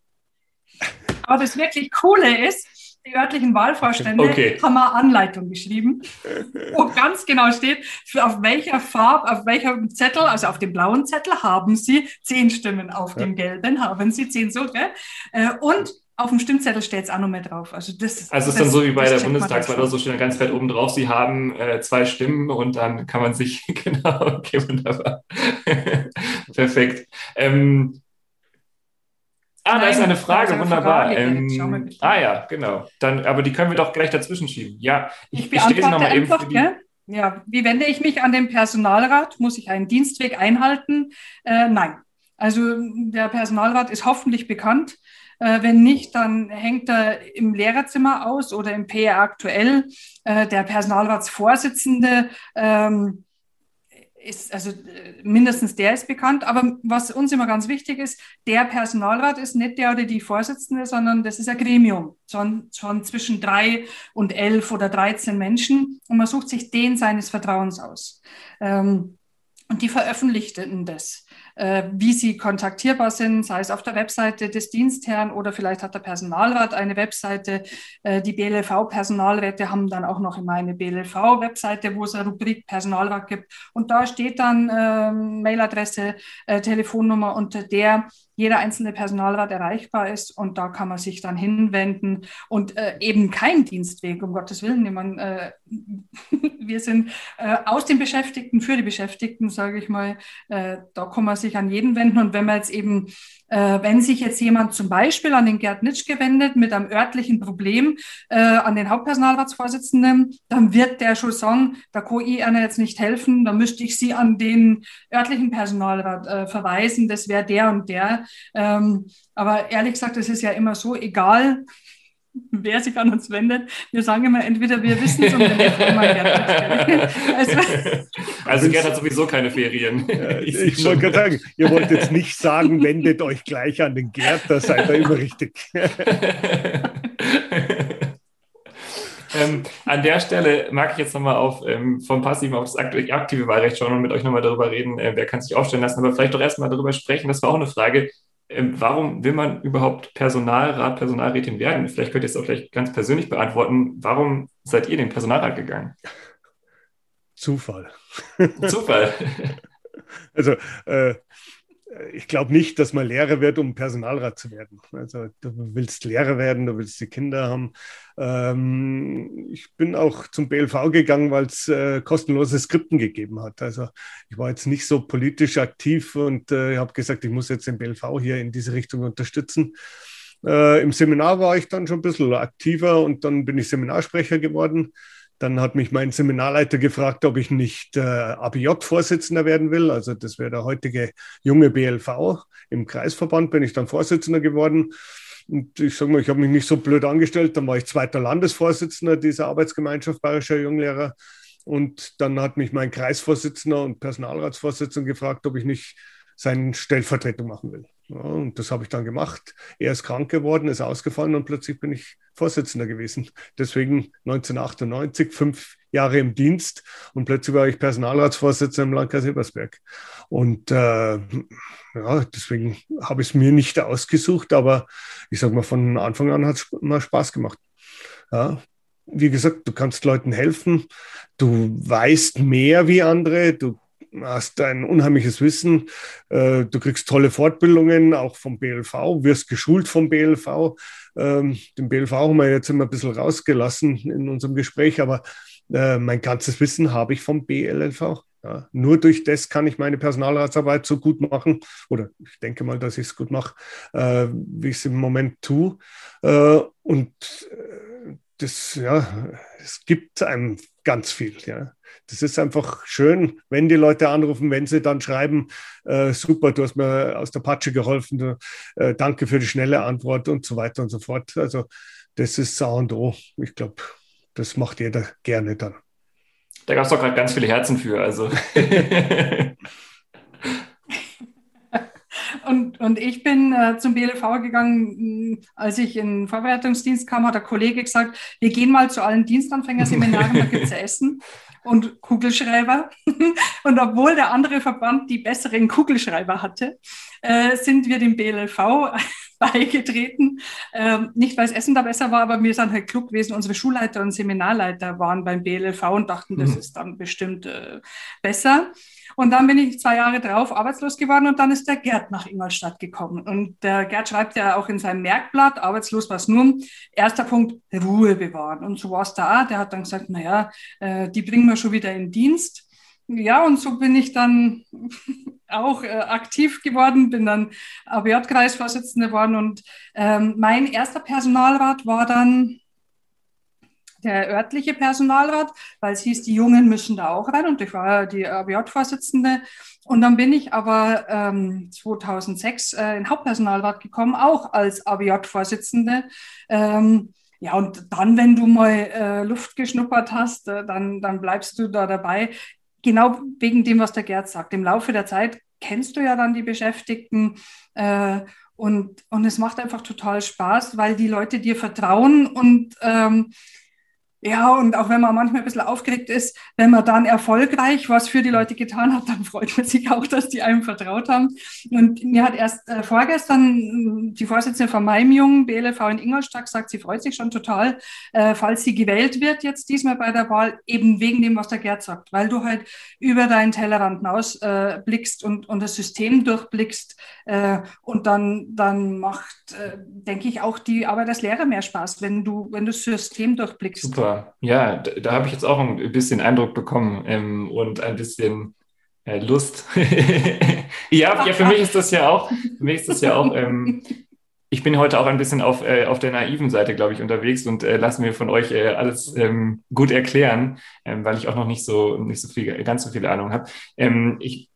Aber das wirklich Coole ist, die örtlichen Wahlvorstände okay. haben eine Anleitung geschrieben, wo ganz genau steht, auf welcher Farbe, auf welchem Zettel, also auf dem blauen Zettel haben Sie zehn Stimmen, auf ja. dem gelben haben Sie zehn so, gell? Und auf dem Stimmzettel steht es auch noch mehr drauf. Also, das, also es ist dann so wie bei der Bundestagswahl, da so steht ganz fett oben drauf, Sie haben äh, zwei Stimmen und dann kann man sich, genau, okay, wunderbar. Perfekt. Ähm, ah, Nein, da ist eine Frage, eine wunderbar. Frage, ähm, ah ja, genau. Dann, aber die können wir doch gleich dazwischen schieben. Ja, ich, ich, ich lese nochmal eben für die... Ja, wie wende ich mich an den Personalrat? Muss ich einen Dienstweg einhalten? Äh, nein. Also der Personalrat ist hoffentlich bekannt. Äh, wenn nicht, dann hängt er im Lehrerzimmer aus oder im PR aktuell. Äh, der Personalratsvorsitzende ähm, ist, also äh, mindestens der ist bekannt. Aber was uns immer ganz wichtig ist, der Personalrat ist nicht der oder die Vorsitzende, sondern das ist ein Gremium, schon, schon zwischen drei und elf oder dreizehn Menschen. Und man sucht sich den seines Vertrauens aus. Ähm, und die veröffentlichten das wie sie kontaktierbar sind, sei es auf der Webseite des Dienstherrn oder vielleicht hat der Personalrat eine Webseite. Äh, die BLV-Personalräte haben dann auch noch immer eine BLV-Webseite, wo es eine Rubrik Personalrat gibt. Und da steht dann äh, Mailadresse, äh, Telefonnummer, unter der jeder einzelne Personalrat erreichbar ist und da kann man sich dann hinwenden und äh, eben kein Dienstweg, um Gottes Willen. Man, äh, wir sind äh, aus den Beschäftigten für die Beschäftigten, sage ich mal, äh, da kann man sich an jeden wenden und wenn man jetzt eben wenn sich jetzt jemand zum Beispiel an den Gerd Nitschke wendet mit einem örtlichen Problem äh, an den Hauptpersonalratsvorsitzenden, dann wird der schon sagen, da kann ich einer jetzt nicht helfen, da müsste ich Sie an den örtlichen Personalrat äh, verweisen, das wäre der und der. Ähm, aber ehrlich gesagt, es ist ja immer so, egal, wer sich an uns wendet. Wir sagen immer, entweder wir wissen es oder nicht immer Gerd. Also, also Gerd hat sowieso keine Ferien. ich, ich wollte gerade sagen, ihr wollt jetzt nicht sagen, wendet euch gleich an den Gerd, da seid ihr immer richtig. ähm, an der Stelle mag ich jetzt nochmal auf ähm, vom passiven auf das aktive Wahlrecht schauen und mit euch nochmal darüber reden, äh, wer kann sich aufstellen lassen, aber vielleicht doch erstmal darüber sprechen. Das war auch eine Frage. Ähm, warum will man überhaupt Personalrat, Personalrätin werden? Vielleicht könnt ihr es auch gleich ganz persönlich beantworten. Warum seid ihr den Personalrat gegangen? Zufall. Zufall. also äh, ich glaube nicht, dass man Lehrer wird, um Personalrat zu werden. Also du willst Lehrer werden, du willst die Kinder haben. Ähm, ich bin auch zum BLV gegangen, weil es äh, kostenlose Skripten gegeben hat. Also ich war jetzt nicht so politisch aktiv und äh, habe gesagt, ich muss jetzt den BLV hier in diese Richtung unterstützen. Äh, Im Seminar war ich dann schon ein bisschen aktiver und dann bin ich Seminarsprecher geworden. Dann hat mich mein Seminarleiter gefragt, ob ich nicht äh, ABJ-Vorsitzender werden will. Also das wäre der heutige junge BLV. Im Kreisverband bin ich dann Vorsitzender geworden. Und ich sage mal, ich habe mich nicht so blöd angestellt. Dann war ich zweiter Landesvorsitzender dieser Arbeitsgemeinschaft Bayerischer Junglehrer. Und dann hat mich mein Kreisvorsitzender und Personalratsvorsitzender gefragt, ob ich nicht seine Stellvertretung machen will. Ja, und das habe ich dann gemacht. Er ist krank geworden, ist ausgefallen und plötzlich bin ich Vorsitzender gewesen. Deswegen 1998, fünf Jahre im Dienst und plötzlich war ich Personalratsvorsitzender im Landkreis Ebersberg. Und äh, ja, deswegen habe ich es mir nicht ausgesucht, aber ich sage mal, von Anfang an hat es immer Spaß gemacht. Ja, wie gesagt, du kannst Leuten helfen, du weißt mehr wie andere, du hast ein unheimliches Wissen, äh, du kriegst tolle Fortbildungen, auch vom BLV, wirst geschult vom BLV. Ähm, den BLV haben wir jetzt immer ein bisschen rausgelassen in unserem Gespräch, aber äh, mein ganzes Wissen habe ich vom BLLV. Ja, nur durch das kann ich meine Personalratsarbeit so gut machen, oder ich denke mal, dass ich es gut mache, äh, wie ich es im Moment tue. Äh, und das, ja, es gibt einem ganz viel. Ja. Das ist einfach schön, wenn die Leute anrufen, wenn sie dann schreiben, äh, super, du hast mir aus der Patsche geholfen, du, äh, danke für die schnelle Antwort und so weiter und so fort. Also das ist A und O. Ich glaube, das macht jeder gerne dann. Da gab es doch gerade ganz viele Herzen für. Also. Und, und ich bin äh, zum BLV gegangen, als ich in den Vorbereitungsdienst kam, hat der Kollege gesagt, wir gehen mal zu allen Dienstanfängerseminaren, da gibt es Essen und Kugelschreiber. und obwohl der andere Verband die besseren Kugelschreiber hatte, äh, sind wir dem BLV beigetreten. Ähm, nicht, weil das Essen da besser war, aber wir sind halt klug gewesen. Unsere Schulleiter und Seminarleiter waren beim BLV und dachten, das mhm. ist dann bestimmt äh, besser. Und dann bin ich zwei Jahre drauf arbeitslos geworden und dann ist der Gerd nach Ingolstadt gekommen. Und der Gerd schreibt ja auch in seinem Merkblatt, arbeitslos war es nur, erster Punkt, Ruhe bewahren. Und so war es da. Der hat dann gesagt, naja, äh, die bringen wir schon wieder in Dienst. Ja, und so bin ich dann auch äh, aktiv geworden, bin dann ABJ-Kreisvorsitzende geworden und ähm, mein erster Personalrat war dann der örtliche Personalrat, weil es hieß, die Jungen müssen da auch rein und ich war die ABJ-Vorsitzende. Und dann bin ich aber ähm, 2006 äh, in Hauptpersonalrat gekommen, auch als ABJ-Vorsitzende. Ähm, ja, und dann, wenn du mal äh, Luft geschnuppert hast, äh, dann, dann bleibst du da dabei. Genau wegen dem, was der Gerd sagt. Im Laufe der Zeit kennst du ja dann die Beschäftigten. Äh, und, und es macht einfach total Spaß, weil die Leute dir vertrauen und ähm, ja, und auch wenn man manchmal ein bisschen aufgeregt ist, wenn man dann erfolgreich was für die Leute getan hat, dann freut man sich auch, dass die einem vertraut haben. Und mir hat erst äh, vorgestern äh, die Vorsitzende von meinem jungen BLV in Ingolstadt gesagt, sie freut sich schon total, äh, falls sie gewählt wird jetzt diesmal bei der Wahl, eben wegen dem, was der Gerd sagt, weil du halt über deinen Tellerrand hinaus äh, blickst und, und das System durchblickst äh, und dann, dann macht, äh, denke ich, auch die Arbeit als Lehrer mehr Spaß, wenn du, wenn du das System durchblickst. Super ja, da, da habe ich jetzt auch ein bisschen Eindruck bekommen ähm, und ein bisschen äh, Lust. ja, ja, für mich ist das ja auch, für mich ist das ja auch, ähm, ich bin heute auch ein bisschen auf, äh, auf der naiven Seite, glaube ich, unterwegs und äh, lasse mir von euch äh, alles ähm, gut erklären, ähm, weil ich auch noch nicht so, nicht so viel, ganz so viel Ahnung habe. Ähm, ich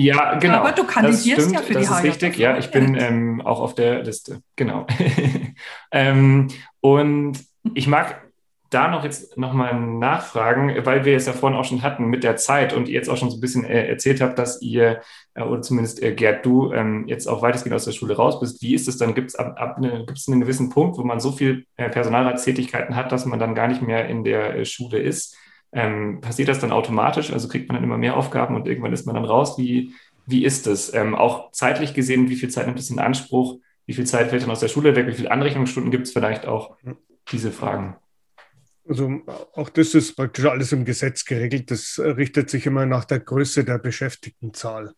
ja, genau. Aber du kandidierst ja für das die Das ist richtig, ja. Ich bin ähm, auch auf der Liste, genau. ähm, und ich mag da noch jetzt nochmal nachfragen, weil wir es ja vorhin auch schon hatten mit der Zeit und ihr jetzt auch schon so ein bisschen äh, erzählt habt, dass ihr, äh, oder zumindest äh, Gerd, du ähm, jetzt auch weitestgehend aus der Schule raus bist. Wie ist es dann? Gibt es ab, ab eine, gibt's einen gewissen Punkt, wo man so viel äh, Personalratstätigkeiten hat, dass man dann gar nicht mehr in der äh, Schule ist? Ähm, passiert das dann automatisch? Also kriegt man dann immer mehr Aufgaben und irgendwann ist man dann raus? Wie, wie ist es? Ähm, auch zeitlich gesehen, wie viel Zeit nimmt es in Anspruch? Wie viel Zeit fällt dann aus der Schule weg? Wie viele Anrechnungsstunden gibt es vielleicht auch? Diese Fragen. Also auch das ist praktisch alles im Gesetz geregelt. Das richtet sich immer nach der Größe der Beschäftigtenzahl.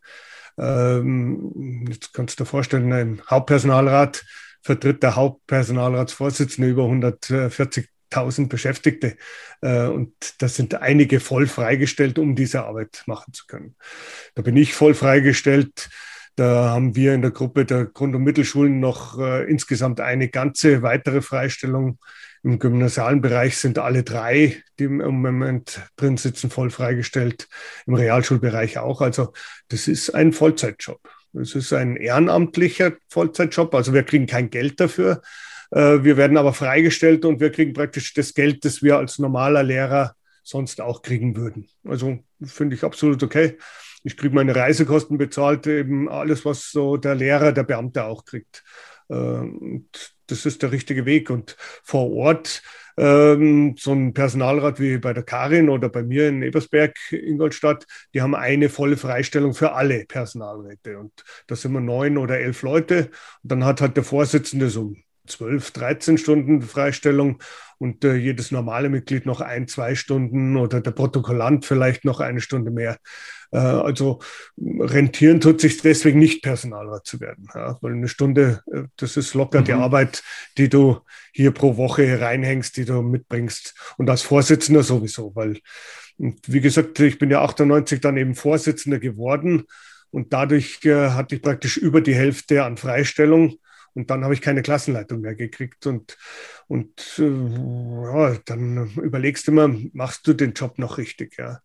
Ähm, jetzt kannst du dir vorstellen, ein Hauptpersonalrat vertritt der Hauptpersonalratsvorsitzende über 140.000 Beschäftigte. Äh, und das sind einige voll freigestellt, um diese Arbeit machen zu können. Da bin ich voll freigestellt. Da haben wir in der Gruppe der Grund- und Mittelschulen noch äh, insgesamt eine ganze weitere Freistellung im gymnasialen Bereich sind alle drei, die im Moment drin sitzen, voll freigestellt. Im Realschulbereich auch. Also das ist ein Vollzeitjob. Es ist ein ehrenamtlicher Vollzeitjob. Also wir kriegen kein Geld dafür. Äh, wir werden aber freigestellt und wir kriegen praktisch das Geld, das wir als normaler Lehrer sonst auch kriegen würden. Also finde ich absolut okay. Ich kriege meine Reisekosten bezahlt, eben alles, was so der Lehrer, der Beamte auch kriegt. Das ist der richtige Weg. Und vor Ort ähm, so ein Personalrat wie bei der Karin oder bei mir in Ebersberg, Ingolstadt, die haben eine volle Freistellung für alle Personalräte. Und da sind wir neun oder elf Leute. Und dann hat halt der Vorsitzende so zwölf, 13 Stunden Freistellung und äh, jedes normale Mitglied noch ein, zwei Stunden oder der Protokollant vielleicht noch eine Stunde mehr. Äh, also rentieren tut sich deswegen nicht, Personalrat zu werden, ja, weil eine Stunde, äh, das ist locker mhm. die Arbeit, die du hier pro Woche reinhängst, die du mitbringst und als Vorsitzender sowieso, weil, wie gesagt, ich bin ja 98 dann eben Vorsitzender geworden und dadurch äh, hatte ich praktisch über die Hälfte an Freistellung und dann habe ich keine Klassenleitung mehr gekriegt. Und, und äh, ja, dann überlegst du immer, machst du den Job noch richtig? Ja?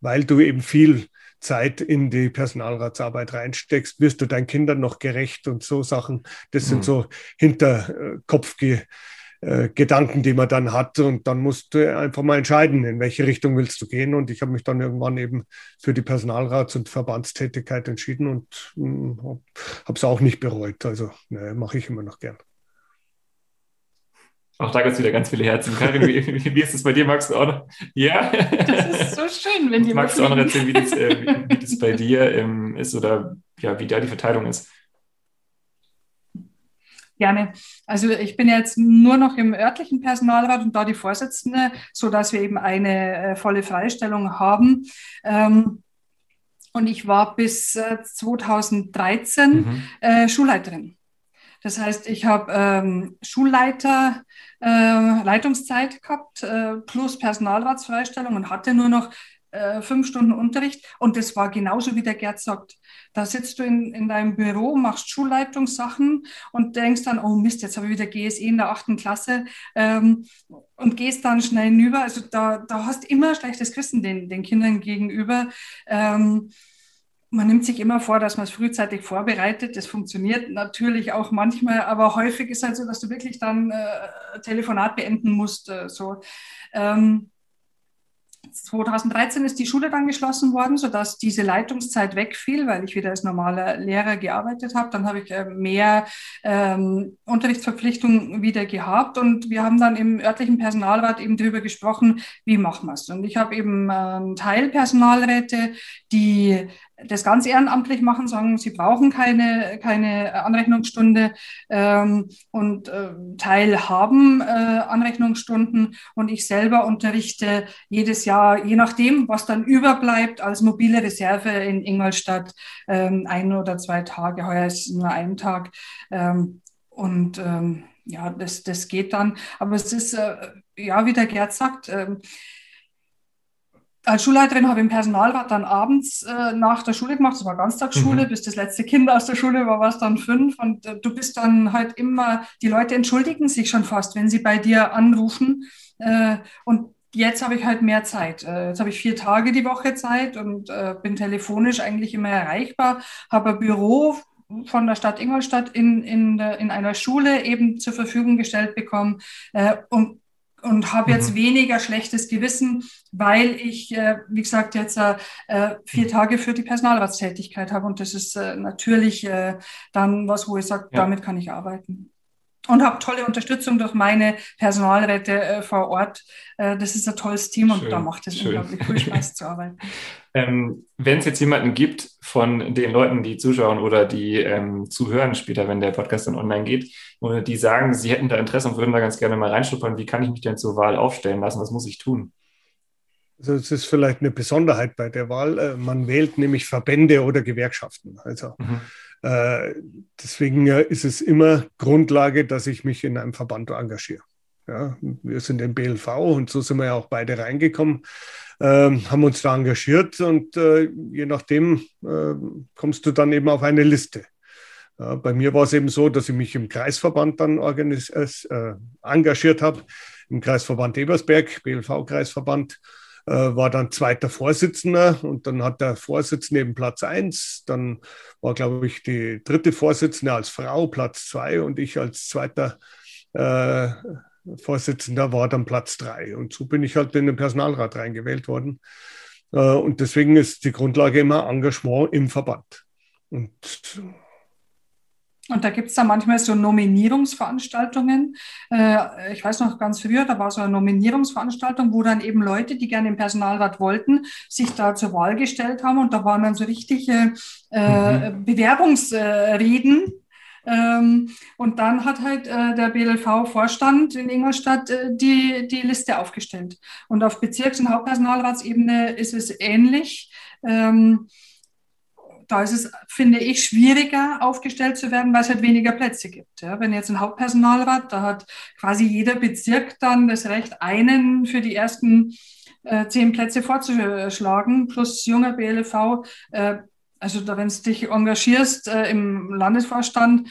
Weil du eben viel Zeit in die Personalratsarbeit reinsteckst, wirst du deinen Kindern noch gerecht und so Sachen. Das sind mhm. so Hinterkopf äh, Gedanken, die man dann hat. Und dann musst du einfach mal entscheiden, in welche Richtung willst du gehen. Und ich habe mich dann irgendwann eben für die Personalrats- und Verbandstätigkeit entschieden und hm, habe es auch nicht bereut. Also ne, mache ich immer noch gern. Auch da gibt es wieder ganz viele Herzen. Karin, wie, wie, ist es bei dir? Magst du auch noch? Ja. Das ist so schön, wenn die Magst du auch noch erzählen, wie das, äh, wie, wie das bei dir ähm, ist oder ja, wie da die Verteilung ist? Gerne. Also ich bin jetzt nur noch im örtlichen Personalrat und da die Vorsitzende, so dass wir eben eine äh, volle Freistellung haben. Ähm, und ich war bis äh, 2013 mhm. äh, Schulleiterin. Das heißt, ich habe ähm, Schulleiter, äh, Leitungszeit gehabt, äh, plus Personalratsfreistellung und hatte nur noch äh, fünf Stunden Unterricht. Und das war genauso, wie der Gerd sagt. Da sitzt du in, in deinem Büro, machst Schulleitungssachen und denkst dann, oh Mist, jetzt habe ich wieder GSE in der achten Klasse ähm, und gehst dann schnell hinüber. Also da, da hast immer schlechtes Gewissen den, den Kindern gegenüber. Ähm, man nimmt sich immer vor, dass man es frühzeitig vorbereitet. Das funktioniert natürlich auch manchmal, aber häufig ist halt so, dass du wirklich dann äh, Telefonat beenden musst. Äh, so. Ähm, 2013 ist die Schule dann geschlossen worden, sodass diese Leitungszeit wegfiel, weil ich wieder als normaler Lehrer gearbeitet habe. Dann habe ich äh, mehr ähm, Unterrichtsverpflichtungen wieder gehabt und wir haben dann im örtlichen Personalrat eben darüber gesprochen, wie machen wir es. Und ich habe eben ähm, Teilpersonalräte, die das ganz ehrenamtlich machen, sagen, sie brauchen keine, keine Anrechnungsstunde ähm, und äh, teilhaben äh, Anrechnungsstunden. Und ich selber unterrichte jedes Jahr, je nachdem, was dann überbleibt, als mobile Reserve in Ingolstadt ähm, ein oder zwei Tage. Heuer ist nur ein Tag. Ähm, und ähm, ja, das, das geht dann. Aber es ist, äh, ja, wie der Gerd sagt, äh, als Schulleiterin habe ich im Personalrat dann abends äh, nach der Schule gemacht, das war Ganztagsschule, mhm. bis das letzte Kind aus der Schule war, war es dann fünf. Und äh, du bist dann halt immer, die Leute entschuldigen sich schon fast, wenn sie bei dir anrufen. Äh, und jetzt habe ich halt mehr Zeit. Äh, jetzt habe ich vier Tage die Woche Zeit und äh, bin telefonisch eigentlich immer erreichbar, habe ein Büro von der Stadt Ingolstadt in, in, in einer Schule eben zur Verfügung gestellt bekommen äh, und und habe jetzt mhm. weniger schlechtes Gewissen, weil ich, äh, wie gesagt, jetzt äh, äh vier mhm. Tage für die Personalratstätigkeit habe. Und das ist äh, natürlich äh, dann was, wo ich sage, ja. damit kann ich arbeiten. Und habe tolle Unterstützung durch meine Personalräte äh, vor Ort. das ist ein tolles Team und schön, da macht es unglaublich viel Spaß zu arbeiten. Ähm, wenn es jetzt jemanden gibt von den Leuten, die zuschauen oder die ähm, zuhören später, wenn der Podcast dann online geht, oder die sagen, sie hätten da Interesse und würden da ganz gerne mal reinschnuppern, wie kann ich mich denn zur Wahl aufstellen lassen? Was muss ich tun? Also es ist vielleicht eine Besonderheit bei der Wahl. Äh, man wählt nämlich Verbände oder Gewerkschaften. Also mhm. äh, deswegen ist es immer Grundlage, dass ich mich in einem Verband engagiere. Ja, wir sind im BLV und so sind wir ja auch beide reingekommen haben uns da engagiert und äh, je nachdem äh, kommst du dann eben auf eine Liste. Bei mir war es eben so, dass ich mich im Kreisverband dann organis äh, engagiert habe, im Kreisverband Ebersberg, BLV-Kreisverband, äh, war dann zweiter Vorsitzender und dann hat der Vorsitzende eben Platz eins, dann war, glaube ich, die dritte Vorsitzende als Frau Platz zwei und ich als zweiter äh, Vorsitzender war dann Platz drei. Und so bin ich halt in den Personalrat reingewählt worden. Äh, und deswegen ist die Grundlage immer Engagement im Verband. Und und da gibt es dann manchmal so Nominierungsveranstaltungen. Äh, ich weiß noch ganz früher, da war so eine Nominierungsveranstaltung, wo dann eben Leute, die gerne im Personalrat wollten, sich da zur Wahl gestellt haben. Und da waren dann so richtige äh, mhm. Bewerbungsreden ähm, und dann hat halt äh, der BLV-Vorstand in Ingolstadt äh, die, die Liste aufgestellt. Und auf Bezirks- und Hauptpersonalratsebene ist es ähnlich. Ähm, da ist es, finde ich, schwieriger aufgestellt zu werden, weil es halt weniger Plätze gibt. Ja, wenn jetzt ein Hauptpersonalrat, da hat quasi jeder Bezirk dann das Recht, einen für die ersten äh, zehn Plätze vorzuschlagen, plus junger BLV äh, also wenn du dich engagierst äh, im Landesvorstand,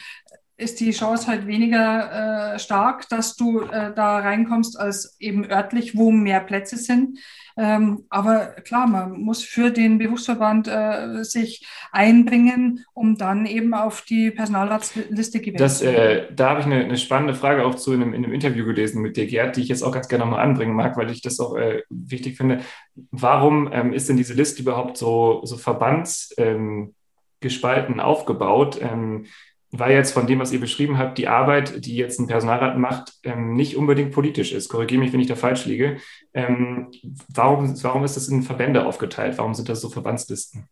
ist die Chance halt weniger äh, stark, dass du äh, da reinkommst, als eben örtlich, wo mehr Plätze sind. Ähm, aber klar, man muss für den Berufsverband äh, sich einbringen, um dann eben auf die Personalratsliste gewählt zu werden. Äh, da habe ich eine, eine, spannende Frage auch zu in einem, in einem, Interview gelesen mit dir, Gerd, die ich jetzt auch ganz gerne nochmal anbringen mag, weil ich das auch äh, wichtig finde. Warum ähm, ist denn diese Liste überhaupt so, so verbandsgespalten ähm, aufgebaut? Weil jetzt von dem, was ihr beschrieben habt, die Arbeit, die jetzt ein Personalrat macht, ähm, nicht unbedingt politisch ist. Korrigiere mich, wenn ich da falsch liege. Ähm, warum, warum ist das in Verbände aufgeteilt? Warum sind das so Verbandslisten?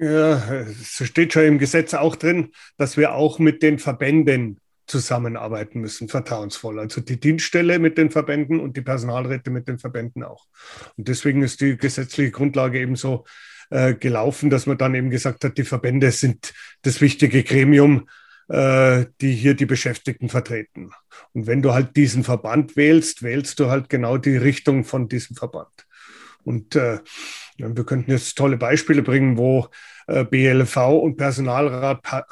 Ja, es steht schon im Gesetz auch drin, dass wir auch mit den Verbänden zusammenarbeiten müssen, vertrauensvoll. Also die Dienststelle mit den Verbänden und die Personalräte mit den Verbänden auch. Und deswegen ist die gesetzliche Grundlage eben so äh, gelaufen, dass man dann eben gesagt hat, die Verbände sind das wichtige Gremium, äh, die hier die Beschäftigten vertreten. Und wenn du halt diesen Verband wählst, wählst du halt genau die Richtung von diesem Verband. Und äh, wir könnten jetzt tolle Beispiele bringen, wo äh, BLV und Personalrat pa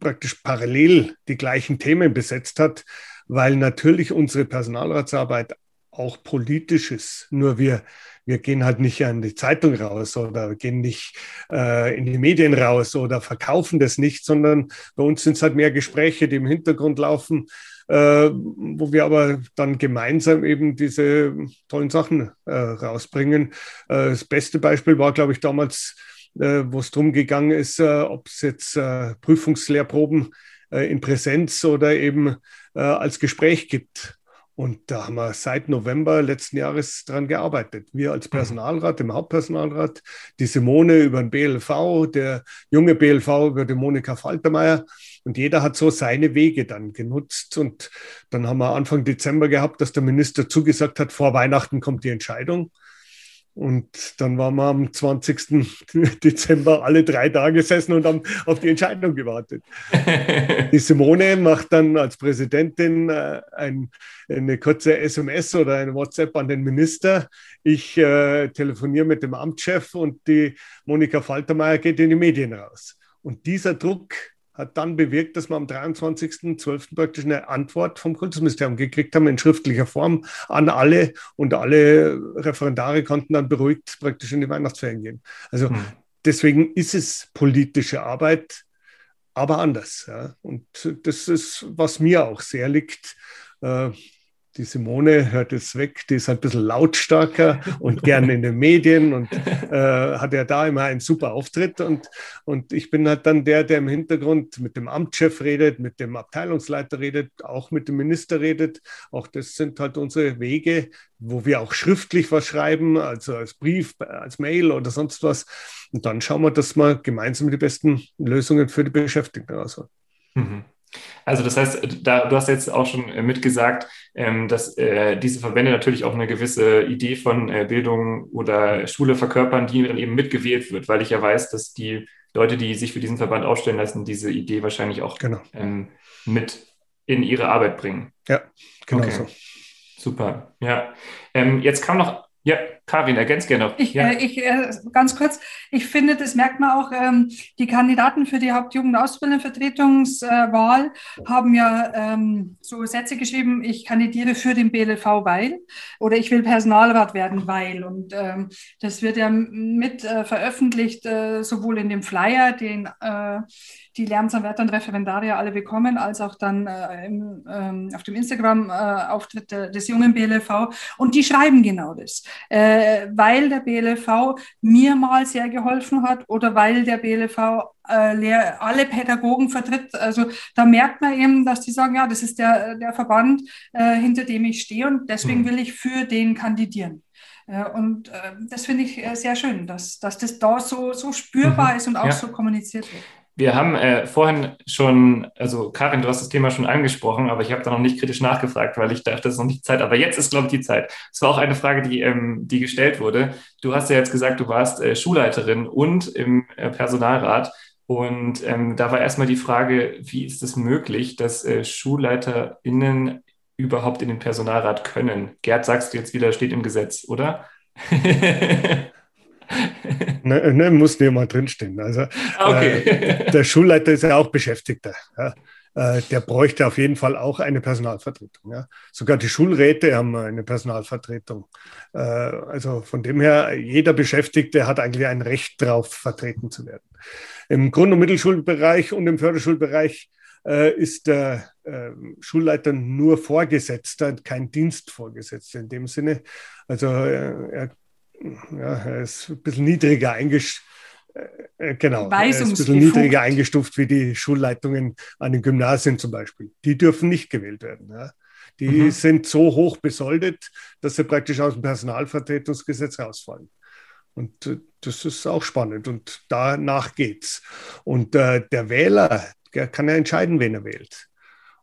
praktisch parallel die gleichen Themen besetzt hat, weil natürlich unsere Personalratsarbeit auch politisch ist. Nur wir, wir gehen halt nicht an die Zeitung raus oder gehen nicht äh, in die Medien raus oder verkaufen das nicht, sondern bei uns sind es halt mehr Gespräche, die im Hintergrund laufen, äh, wo wir aber dann gemeinsam eben diese tollen Sachen äh, rausbringen. Äh, das beste Beispiel war, glaube ich, damals, äh, wo es darum gegangen ist, äh, ob es jetzt Prüfungslehrproben in Präsenz oder eben als Gespräch gibt. Und da haben wir seit November letzten Jahres dran gearbeitet. Wir als mhm. Personalrat, im Hauptpersonalrat, die Simone über den BLV, der junge BLV über die Monika Faltermeier. Und jeder hat so seine Wege dann genutzt. Und dann haben wir Anfang Dezember gehabt, dass der Minister zugesagt hat, vor Weihnachten kommt die Entscheidung. Und dann waren wir am 20. Dezember alle drei da gesessen und haben auf die Entscheidung gewartet. die Simone macht dann als Präsidentin äh, ein, eine kurze SMS oder ein WhatsApp an den Minister. Ich äh, telefoniere mit dem Amtschef und die Monika Faltermeier geht in die Medien raus. Und dieser Druck hat dann bewirkt, dass wir am 23.12. praktisch eine Antwort vom Kultusministerium gekriegt haben in schriftlicher Form an alle und alle Referendare konnten dann beruhigt praktisch in die Weihnachtsferien gehen. Also hm. deswegen ist es politische Arbeit, aber anders. Ja. Und das ist, was mir auch sehr liegt. Äh, die Simone hört jetzt weg, die ist ein bisschen lautstarker und gerne in den Medien und äh, hat ja da immer einen super Auftritt. Und, und ich bin halt dann der, der im Hintergrund mit dem Amtschef redet, mit dem Abteilungsleiter redet, auch mit dem Minister redet. Auch das sind halt unsere Wege, wo wir auch schriftlich was schreiben, also als Brief, als Mail oder sonst was. Und dann schauen wir, dass wir gemeinsam die besten Lösungen für die Beschäftigten rausholen. Mhm. Also das heißt, da, du hast jetzt auch schon äh, mitgesagt, ähm, dass äh, diese Verbände natürlich auch eine gewisse Idee von äh, Bildung oder Schule verkörpern, die dann eben mitgewählt wird, weil ich ja weiß, dass die Leute, die sich für diesen Verband aufstellen lassen, diese Idee wahrscheinlich auch genau. ähm, mit in ihre Arbeit bringen. Ja, genau okay. so. Super, ja. Ähm, jetzt kam noch ja, Karin, ergänzt gerne noch. Ich, ja. äh, ich äh, ganz kurz, ich finde, das merkt man auch, ähm, die Kandidaten für die Hauptjugendausbildungsvertretungswahl äh, haben ja ähm, so Sätze geschrieben, ich kandidiere für den BLV, weil oder ich will Personalrat werden, weil. Und ähm, das wird ja mit äh, veröffentlicht, äh, sowohl in dem Flyer, den äh, die Lernsanwärter und Referendarier alle bekommen, als auch dann äh, im, ähm, auf dem Instagram-Auftritt äh, des jungen BLV. Und die schreiben genau das, äh, weil der BLV mir mal sehr geholfen hat oder weil der BLV äh, alle Pädagogen vertritt. Also da merkt man eben, dass die sagen, ja, das ist der, der Verband, äh, hinter dem ich stehe und deswegen mhm. will ich für den kandidieren. Äh, und das finde ich sehr schön, dass, dass das da so, so spürbar mhm. ist und auch ja. so kommuniziert wird. Wir haben äh, vorhin schon, also Karin, du hast das Thema schon angesprochen, aber ich habe da noch nicht kritisch nachgefragt, weil ich dachte, das ist noch nicht Zeit. Aber jetzt ist, glaube ich, die Zeit. Es war auch eine Frage, die, ähm, die gestellt wurde. Du hast ja jetzt gesagt, du warst äh, Schulleiterin und im äh, Personalrat. Und ähm, da war erstmal die Frage, wie ist es möglich, dass äh, SchulleiterInnen überhaupt in den Personalrat können? Gerd, sagst du jetzt wieder, steht im Gesetz, oder? ne, ne, muss nicht mal drinstehen. Also okay. äh, der Schulleiter ist ja auch Beschäftigter. Ja. Äh, der bräuchte auf jeden Fall auch eine Personalvertretung. Ja. Sogar die Schulräte haben eine Personalvertretung. Äh, also von dem her, jeder Beschäftigte hat eigentlich ein Recht darauf, vertreten zu werden. Im Grund- und Mittelschulbereich und im Förderschulbereich äh, ist der Schulleiter nur Vorgesetzter, kein Dienstvorgesetzter in dem Sinne. Also er ja, er ist ein bisschen niedriger eingestuft. Äh, äh, genau, er ist ein bisschen niedriger eingestuft wie die Schulleitungen an den Gymnasien zum Beispiel. Die dürfen nicht gewählt werden. Ja. Die mhm. sind so hoch besoldet, dass sie praktisch aus dem Personalvertretungsgesetz rausfallen. Und äh, das ist auch spannend und danach geht's. Und äh, der Wähler, der kann ja entscheiden, wen er wählt.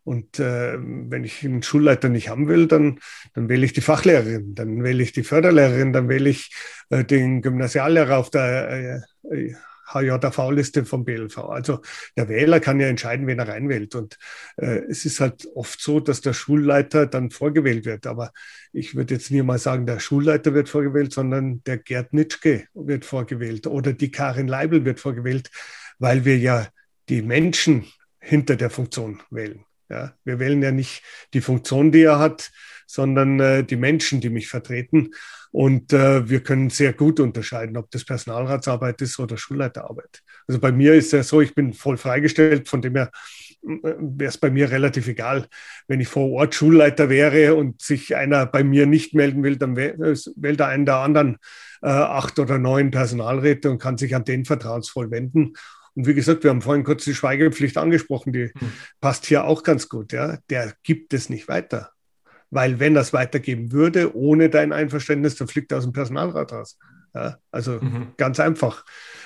Und äh, wenn ich einen Schulleiter nicht haben will, dann, dann wähle ich die Fachlehrerin, dann wähle ich die Förderlehrerin, dann wähle ich äh, den Gymnasiallehrer auf der äh, HJV-Liste vom BLV. Also der Wähler kann ja entscheiden, wen er reinwählt. Und äh, es ist halt oft so, dass der Schulleiter dann vorgewählt wird. Aber ich würde jetzt nie mal sagen, der Schulleiter wird vorgewählt, sondern der Gerd Nitschke wird vorgewählt oder die Karin Leibel wird vorgewählt, weil wir ja die Menschen hinter der Funktion wählen. Ja, wir wählen ja nicht die Funktion, die er hat, sondern äh, die Menschen, die mich vertreten. Und äh, wir können sehr gut unterscheiden, ob das Personalratsarbeit ist oder Schulleiterarbeit. Also bei mir ist ja so, ich bin voll freigestellt, von dem her äh, wäre es bei mir relativ egal. Wenn ich vor Ort Schulleiter wäre und sich einer bei mir nicht melden will, dann wählt er einen der anderen äh, acht oder neun Personalräte und kann sich an den vertrauensvoll wenden. Und wie gesagt, wir haben vorhin kurz die Schweigepflicht angesprochen, die hm. passt hier auch ganz gut. Ja? Der gibt es nicht weiter. Weil wenn das weitergeben würde, ohne dein Einverständnis, dann fliegt er aus dem Personalrat raus. Ja? Also mhm. ganz einfach.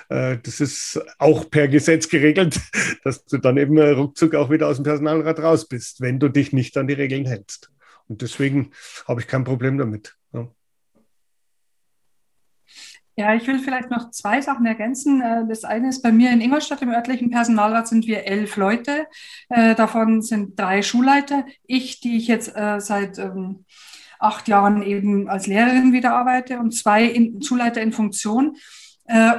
Äh, das ist auch per Gesetz geregelt, dass du dann eben ruckzuck auch wieder aus dem Personalrat raus bist, wenn du dich nicht an die Regeln hältst. Und deswegen habe ich kein Problem damit. Ja. Ja, ich will vielleicht noch zwei Sachen ergänzen. Äh, das eine ist bei mir in Ingolstadt im örtlichen Personalrat sind wir elf Leute. Äh, davon sind drei Schulleiter. Ich, die ich jetzt äh, seit ähm, acht Jahren eben als Lehrerin wieder arbeite und zwei Schulleiter in Funktion.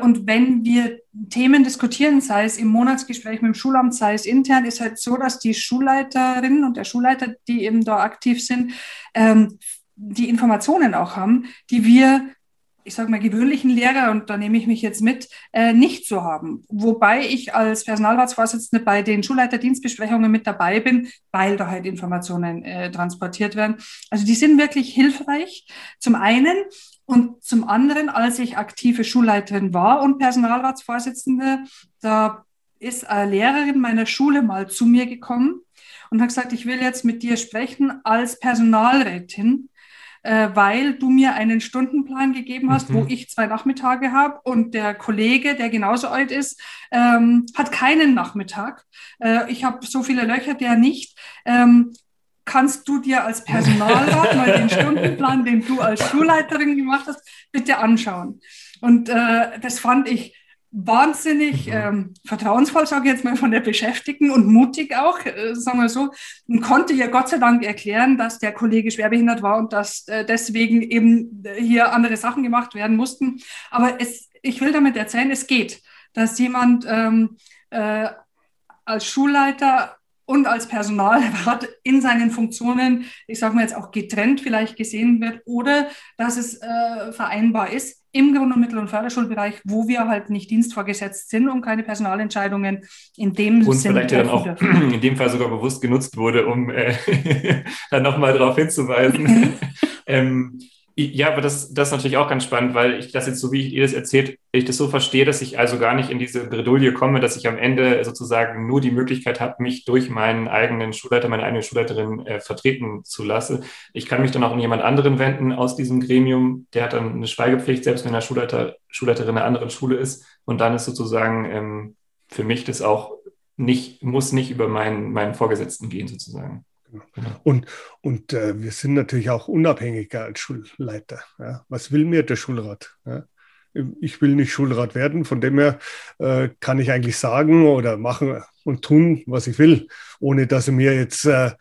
Und wenn wir Themen diskutieren, sei es im Monatsgespräch mit dem Schulamt, sei es intern, ist halt so, dass die Schulleiterinnen und der Schulleiter, die eben da aktiv sind, ähm, die Informationen auch haben, die wir ich sage mal, gewöhnlichen Lehrer, und da nehme ich mich jetzt mit, äh, nicht zu haben. Wobei ich als Personalratsvorsitzende bei den Schulleiterdienstbesprechungen mit dabei bin, weil da halt Informationen äh, transportiert werden. Also die sind wirklich hilfreich. Zum einen und zum anderen, als ich aktive Schulleiterin war und Personalratsvorsitzende, da ist eine Lehrerin meiner Schule mal zu mir gekommen und hat gesagt, ich will jetzt mit dir sprechen als Personalrätin äh, weil du mir einen Stundenplan gegeben hast, mhm. wo ich zwei Nachmittage habe und der Kollege, der genauso alt ist, ähm, hat keinen Nachmittag. Äh, ich habe so viele Löcher, der nicht. Ähm, kannst du dir als Personalrat mal den Stundenplan, den du als Schulleiterin gemacht hast, bitte anschauen? Und äh, das fand ich wahnsinnig mhm. ähm, vertrauensvoll, sage ich jetzt mal, von der Beschäftigten und mutig auch, äh, sagen wir so, und konnte ihr Gott sei Dank erklären, dass der Kollege schwerbehindert war und dass äh, deswegen eben hier andere Sachen gemacht werden mussten. Aber es, ich will damit erzählen, es geht, dass jemand ähm, äh, als Schulleiter und als Personalrat in seinen Funktionen, ich sage mal jetzt auch getrennt vielleicht gesehen wird oder dass es äh, vereinbar ist im Grund- und Mittel- und Förderschulbereich, wo wir halt nicht dienstvorgesetzt sind und keine Personalentscheidungen in dem und Sinne vielleicht ja dann auch dürfen. in dem Fall sogar bewusst genutzt wurde, um äh, dann nochmal darauf hinzuweisen. Mhm. ähm, ja, aber das, das ist natürlich auch ganz spannend, weil ich das jetzt so, wie ihr das erzählt, ich das so verstehe, dass ich also gar nicht in diese Bredouille komme, dass ich am Ende sozusagen nur die Möglichkeit habe, mich durch meinen eigenen Schulleiter, meine eigene Schulleiterin äh, vertreten zu lassen. Ich kann mich dann auch an jemand anderen wenden aus diesem Gremium, der hat dann eine Schweigepflicht, selbst wenn der Schulleiter, Schulleiterin einer anderen Schule ist. Und dann ist sozusagen ähm, für mich das auch nicht, muss nicht über meinen, meinen Vorgesetzten gehen, sozusagen. Genau. Und, und äh, wir sind natürlich auch unabhängiger als Schulleiter. Ja. Was will mir der Schulrat? Ja. Ich will nicht Schulrat werden, von dem her äh, kann ich eigentlich sagen oder machen und tun, was ich will, ohne dass er mir jetzt äh,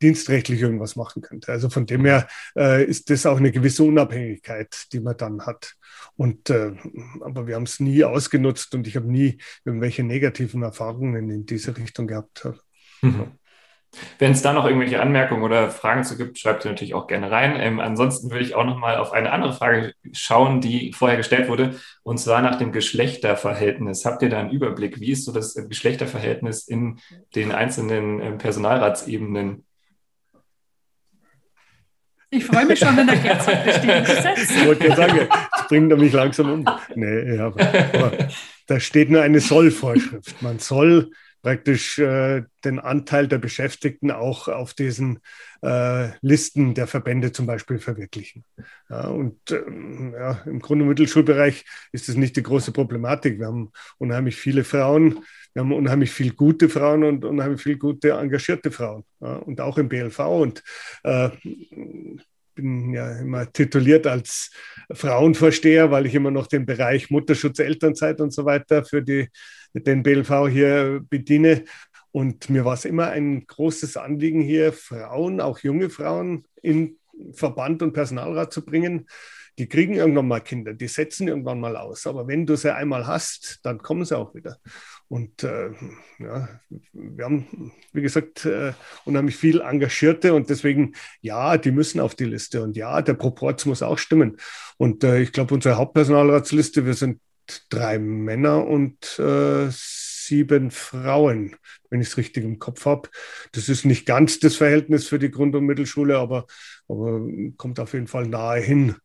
dienstrechtlich irgendwas machen könnte. Also von dem her äh, ist das auch eine gewisse Unabhängigkeit, die man dann hat. Und äh, aber wir haben es nie ausgenutzt und ich habe nie irgendwelche negativen Erfahrungen in diese Richtung gehabt. Mhm. Wenn es da noch irgendwelche Anmerkungen oder Fragen zu gibt, schreibt sie natürlich auch gerne rein. Ähm, ansonsten würde ich auch noch mal auf eine andere Frage schauen, die vorher gestellt wurde, und zwar nach dem Geschlechterverhältnis. Habt ihr da einen Überblick? Wie ist so das Geschlechterverhältnis in den einzelnen ähm, Personalratsebenen? Ich freue mich schon, wenn der Gerzog besteht. Ich wollte ja sagen, das bringt er mich langsam um. Nee, ja, aber, aber da steht nur eine Sollvorschrift. Man soll praktisch äh, den Anteil der Beschäftigten auch auf diesen äh, Listen der Verbände zum Beispiel verwirklichen. Ja, und ähm, ja, im Grund- und Mittelschulbereich ist das nicht die große Problematik. Wir haben unheimlich viele Frauen, wir haben unheimlich viele gute Frauen und unheimlich viele gute engagierte Frauen ja, und auch im BLV. Und äh, bin ja immer tituliert als Frauenvorsteher, weil ich immer noch den Bereich Mutterschutz, Elternzeit und so weiter für die, den BLV hier bediene. Und mir war es immer ein großes Anliegen, hier Frauen, auch junge Frauen, in Verband und Personalrat zu bringen. Die kriegen irgendwann mal Kinder, die setzen irgendwann mal aus. Aber wenn du sie einmal hast, dann kommen sie auch wieder. Und äh, ja, wir haben, wie gesagt, äh, unheimlich viel Engagierte und deswegen, ja, die müssen auf die Liste und ja, der Proporz muss auch stimmen. Und äh, ich glaube, unsere Hauptpersonalratsliste, wir sind drei Männer und äh, sieben Frauen, wenn ich es richtig im Kopf habe. Das ist nicht ganz das Verhältnis für die Grund- und Mittelschule, aber, aber kommt auf jeden Fall nahe hin.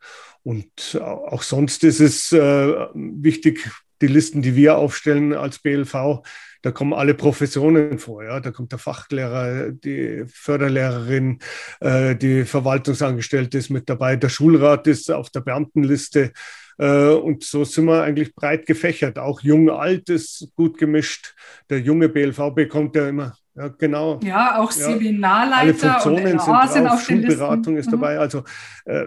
Und auch sonst ist es äh, wichtig, die Listen, die wir aufstellen als BLV, da kommen alle Professionen vor. Ja? Da kommt der Fachlehrer, die Förderlehrerin, äh, die Verwaltungsangestellte ist mit dabei, der Schulrat ist auf der Beamtenliste. Äh, und so sind wir eigentlich breit gefächert. Auch jung, alt ist gut gemischt. Der junge BLV bekommt ja immer ja, genau. Ja, auch Seminarleiter alle Funktionen und LA sind, drauf, Schulberatung ist mhm. dabei. Also äh,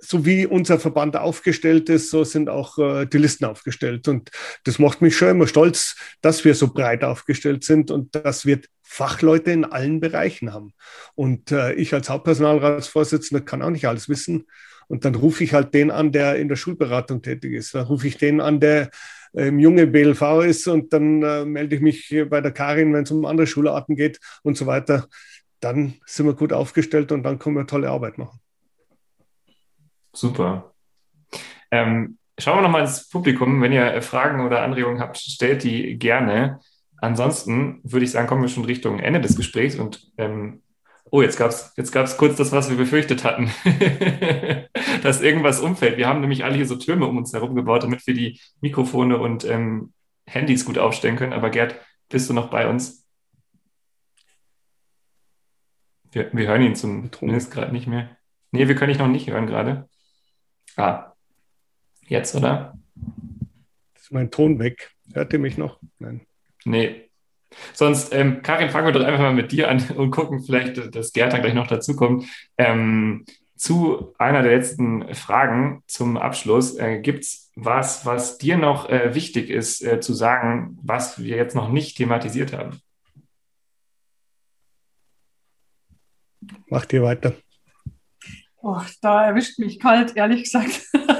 so wie unser Verband aufgestellt ist, so sind auch äh, die Listen aufgestellt. Und das macht mich schon immer stolz, dass wir so breit aufgestellt sind und dass wir Fachleute in allen Bereichen haben. Und äh, ich als Hauptpersonalratsvorsitzender kann auch nicht alles wissen. Und dann rufe ich halt den an, der in der Schulberatung tätig ist. Dann rufe ich den an, der äh, im junge BLV ist und dann äh, melde ich mich bei der Karin, wenn es um andere Schularten geht und so weiter. Dann sind wir gut aufgestellt und dann können wir tolle Arbeit machen. Super. Ähm, schauen wir nochmal ins Publikum. Wenn ihr Fragen oder Anregungen habt, stellt die gerne. Ansonsten würde ich sagen, kommen wir schon Richtung Ende des Gesprächs und ähm, oh, jetzt gab es jetzt gab's kurz das, was wir befürchtet hatten, dass irgendwas umfällt. Wir haben nämlich alle hier so Türme um uns herum gebaut, damit wir die Mikrofone und ähm, Handys gut aufstellen können. Aber Gerd, bist du noch bei uns? Wir, wir hören ihn zumindest gerade nicht mehr. Nee, wir können dich noch nicht hören gerade. Ah, jetzt, oder? Ist mein Ton weg? Hört ihr mich noch? Nein. Nee. Sonst, ähm, Karin, fangen wir doch einfach mal mit dir an und gucken vielleicht, dass Gerd dann gleich noch dazukommt. Ähm, zu einer der letzten Fragen zum Abschluss. Äh, Gibt es was, was dir noch äh, wichtig ist äh, zu sagen, was wir jetzt noch nicht thematisiert haben? Macht ihr weiter. Oh, da erwischt mich kalt, ehrlich gesagt.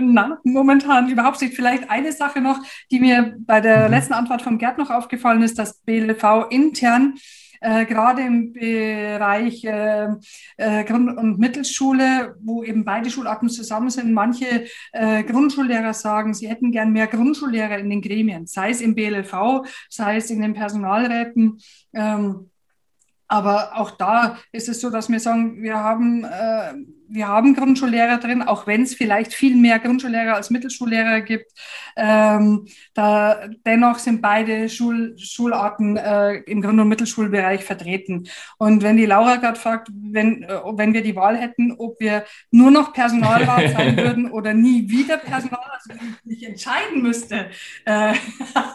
Na, momentan überhaupt nicht. Vielleicht eine Sache noch, die mir bei der mhm. letzten Antwort von Gerd noch aufgefallen ist, dass BLV intern äh, gerade im Bereich äh, äh, Grund- und Mittelschule, wo eben beide Schularten zusammen sind, manche äh, Grundschullehrer sagen, sie hätten gern mehr Grundschullehrer in den Gremien, sei es im BLV, sei es in den Personalräten. Ähm, aber auch da ist es so, dass wir sagen, wir haben, äh, wir haben Grundschullehrer drin, auch wenn es vielleicht viel mehr Grundschullehrer als Mittelschullehrer gibt. Ähm, da, dennoch sind beide Schul, Schularten äh, im Grund- und Mittelschulbereich vertreten. Und wenn die Laura gerade fragt, wenn, äh, wenn wir die Wahl hätten, ob wir nur noch Personalrat sein würden oder nie wieder Personalrat, also wenn ich entscheiden müsste, äh,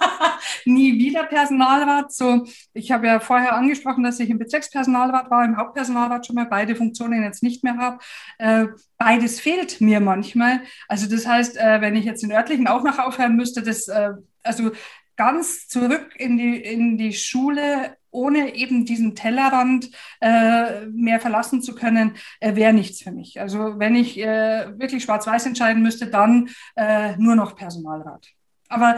nie wieder Personalrat. So, ich habe ja vorher angesprochen, dass ich im Bezirkspersonalrat war, im Hauptpersonalrat schon mal beide Funktionen jetzt nicht mehr habe. Äh, beides fehlt mir manchmal. Also das heißt, äh, wenn ich jetzt den örtlichen auch noch aufhören müsste, das äh, also ganz zurück in die, in die Schule ohne eben diesen Tellerrand äh, mehr verlassen zu können, äh, wäre nichts für mich. Also wenn ich äh, wirklich schwarz-weiß entscheiden müsste, dann äh, nur noch Personalrat. Aber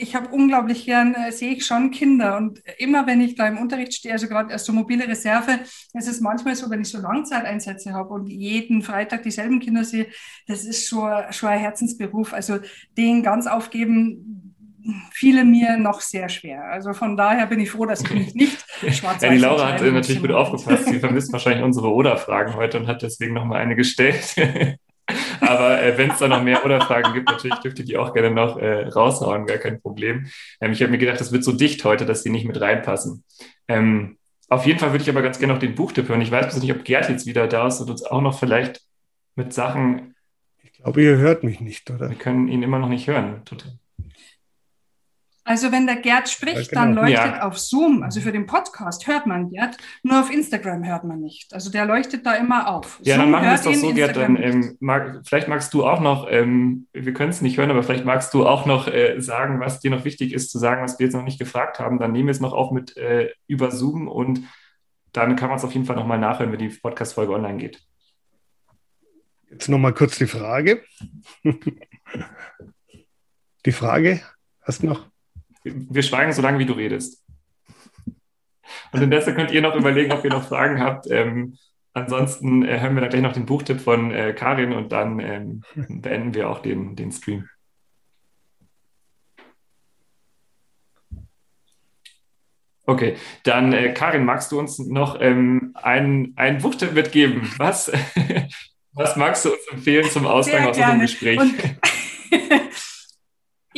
ich habe unglaublich gern, äh, sehe ich schon Kinder. Und immer wenn ich da im Unterricht stehe, also gerade als so mobile Reserve, ist es manchmal so, wenn ich so Langzeiteinsätze habe und jeden Freitag dieselben Kinder sehe, das ist schon, schon ein Herzensberuf. Also den ganz aufgeben, fiele mir noch sehr schwer. Also von daher bin ich froh, dass ich mich nicht schwarz Ja, die Laura hat natürlich gut aufgepasst. Sie vermisst wahrscheinlich unsere Oder-Fragen heute und hat deswegen nochmal eine gestellt. Aber äh, wenn es da noch mehr Oder-Fragen gibt, natürlich dürft ihr die auch gerne noch äh, raushauen, gar kein Problem. Ähm, ich habe mir gedacht, das wird so dicht heute, dass die nicht mit reinpassen. Ähm, auf jeden Fall würde ich aber ganz gerne noch den Buchtipp hören. Ich weiß nicht, ob Gerd jetzt wieder da ist und uns auch noch vielleicht mit Sachen. Ich glaube, ihr hört mich nicht, oder? Wir können ihn immer noch nicht hören. Total. Also wenn der Gerd spricht, ja, genau. dann leuchtet ja. auf Zoom, also für den Podcast hört man Gerd, nur auf Instagram hört man nicht. Also der leuchtet da immer auf. Ja, Zoom dann machen wir es doch so, Gerd, dann ähm, mag, vielleicht magst du auch noch, ähm, wir können es nicht hören, aber vielleicht magst du auch noch äh, sagen, was dir noch wichtig ist zu sagen, was wir jetzt noch nicht gefragt haben. Dann nehmen wir es noch auf mit äh, über Zoom und dann kann man es auf jeden Fall nochmal nachhören, wenn die Podcast-Folge online geht. Jetzt nochmal kurz die Frage. die Frage, hast du noch? Wir schweigen so lange, wie du redest. Und indessen könnt ihr noch überlegen, ob ihr noch Fragen habt. Ähm, ansonsten äh, hören wir dann gleich noch den Buchtipp von äh, Karin und dann ähm, beenden wir auch den, den Stream. Okay, dann äh, Karin, magst du uns noch ähm, einen, einen Buchtipp mitgeben? Was, was magst du uns empfehlen zum Ausgang aus unserem Gespräch? Und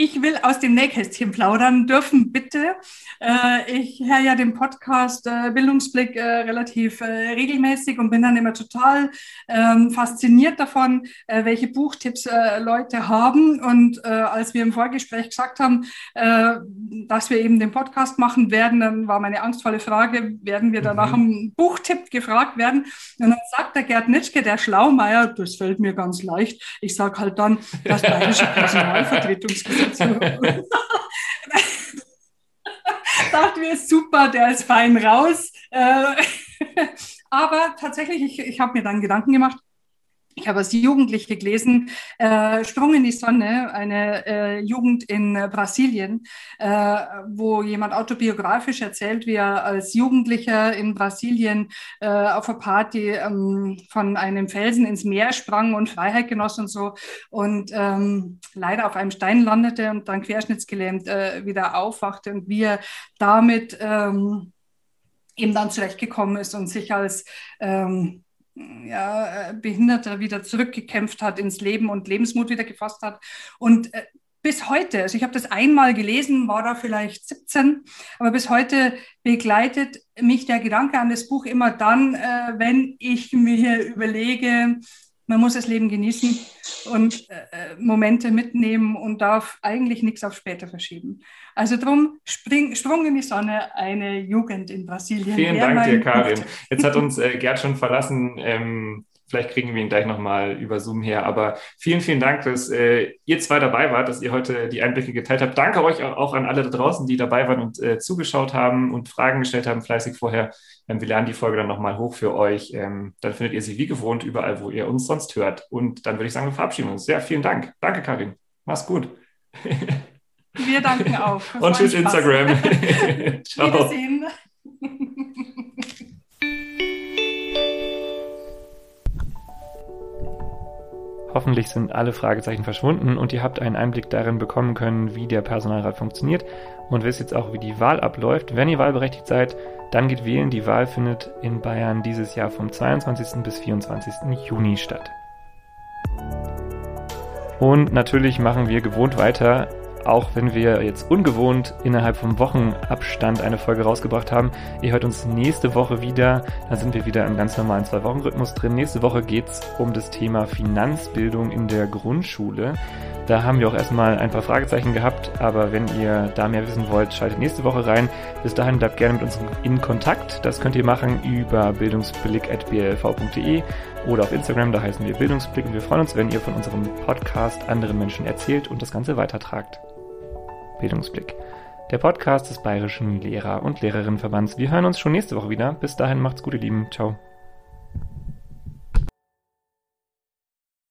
ich will aus dem Nähkästchen plaudern dürfen, bitte. Äh, ich höre ja den Podcast äh, Bildungsblick äh, relativ regelmäßig und bin dann immer total ähm, fasziniert davon, welche Buchtipps Leute haben. Und als wir im Vorgespräch gesagt haben, dass wir eben den Podcast machen werden, dann war meine angstvolle Frage, werden wir danach mhm. einen Buchtipp gefragt werden? Und dann sagt der Gerd Nitschke, der Schlaumeier, das fällt mir ganz leicht. Ich sage halt dann, das Bayerische Personalvertretungsgesetz Dachten wir, super, der ist fein raus. Äh, aber tatsächlich, ich, ich habe mir dann Gedanken gemacht. Ich habe als Jugendliche gelesen, äh, Sprung in die Sonne, eine äh, Jugend in äh, Brasilien, äh, wo jemand autobiografisch erzählt, wie er als Jugendlicher in Brasilien äh, auf einer Party ähm, von einem Felsen ins Meer sprang und Freiheit genoss und so und ähm, leider auf einem Stein landete und dann querschnittsgelähmt äh, wieder aufwachte und wie er damit ähm, eben dann zurechtgekommen ist und sich als ähm, ja, äh, Behinderter wieder zurückgekämpft hat ins Leben und Lebensmut wieder gefasst hat. Und äh, bis heute, also ich habe das einmal gelesen, war da vielleicht 17, aber bis heute begleitet mich der Gedanke an das Buch immer dann, äh, wenn ich mir überlege, man muss das Leben genießen und äh, Momente mitnehmen und darf eigentlich nichts auf später verschieben. Also drum, spring, Sprung in die Sonne, eine Jugend in Brasilien. Vielen Dank dir, Karin. Jetzt hat uns äh, Gerd schon verlassen. Ähm, Vielleicht kriegen wir ihn gleich nochmal über Zoom her. Aber vielen, vielen Dank, dass äh, ihr zwei dabei wart, dass ihr heute die Einblicke geteilt habt. Danke euch auch an alle da draußen, die dabei waren und äh, zugeschaut haben und Fragen gestellt haben, fleißig vorher. Ähm, wir lernen die Folge dann nochmal hoch für euch. Ähm, dann findet ihr sie wie gewohnt überall, wo ihr uns sonst hört. Und dann würde ich sagen, wir verabschieden uns. Sehr vielen Dank. Danke, Karin. Mach's gut. Wir danken auch. Und tschüss, Instagram. Ciao. Wiedersehen. Hoffentlich sind alle Fragezeichen verschwunden und ihr habt einen Einblick darin bekommen können, wie der Personalrat funktioniert und wisst jetzt auch, wie die Wahl abläuft. Wenn ihr wahlberechtigt seid, dann geht wählen. Die Wahl findet in Bayern dieses Jahr vom 22. bis 24. Juni statt. Und natürlich machen wir gewohnt weiter auch wenn wir jetzt ungewohnt innerhalb vom Wochenabstand eine Folge rausgebracht haben. Ihr hört uns nächste Woche wieder. Da sind wir wieder im ganz normalen Zwei-Wochen-Rhythmus drin. Nächste Woche geht's um das Thema Finanzbildung in der Grundschule. Da haben wir auch erstmal ein paar Fragezeichen gehabt, aber wenn ihr da mehr wissen wollt, schaltet nächste Woche rein. Bis dahin bleibt gerne mit uns in Kontakt. Das könnt ihr machen über bildungsblick.blv.de oder auf Instagram, da heißen wir Bildungsblick und wir freuen uns, wenn ihr von unserem Podcast anderen Menschen erzählt und das Ganze weitertragt. Bildungsblick. Der Podcast des Bayerischen Lehrer- und Lehrerinnenverbands. Wir hören uns schon nächste Woche wieder. Bis dahin macht's gut, ihr Lieben. Ciao.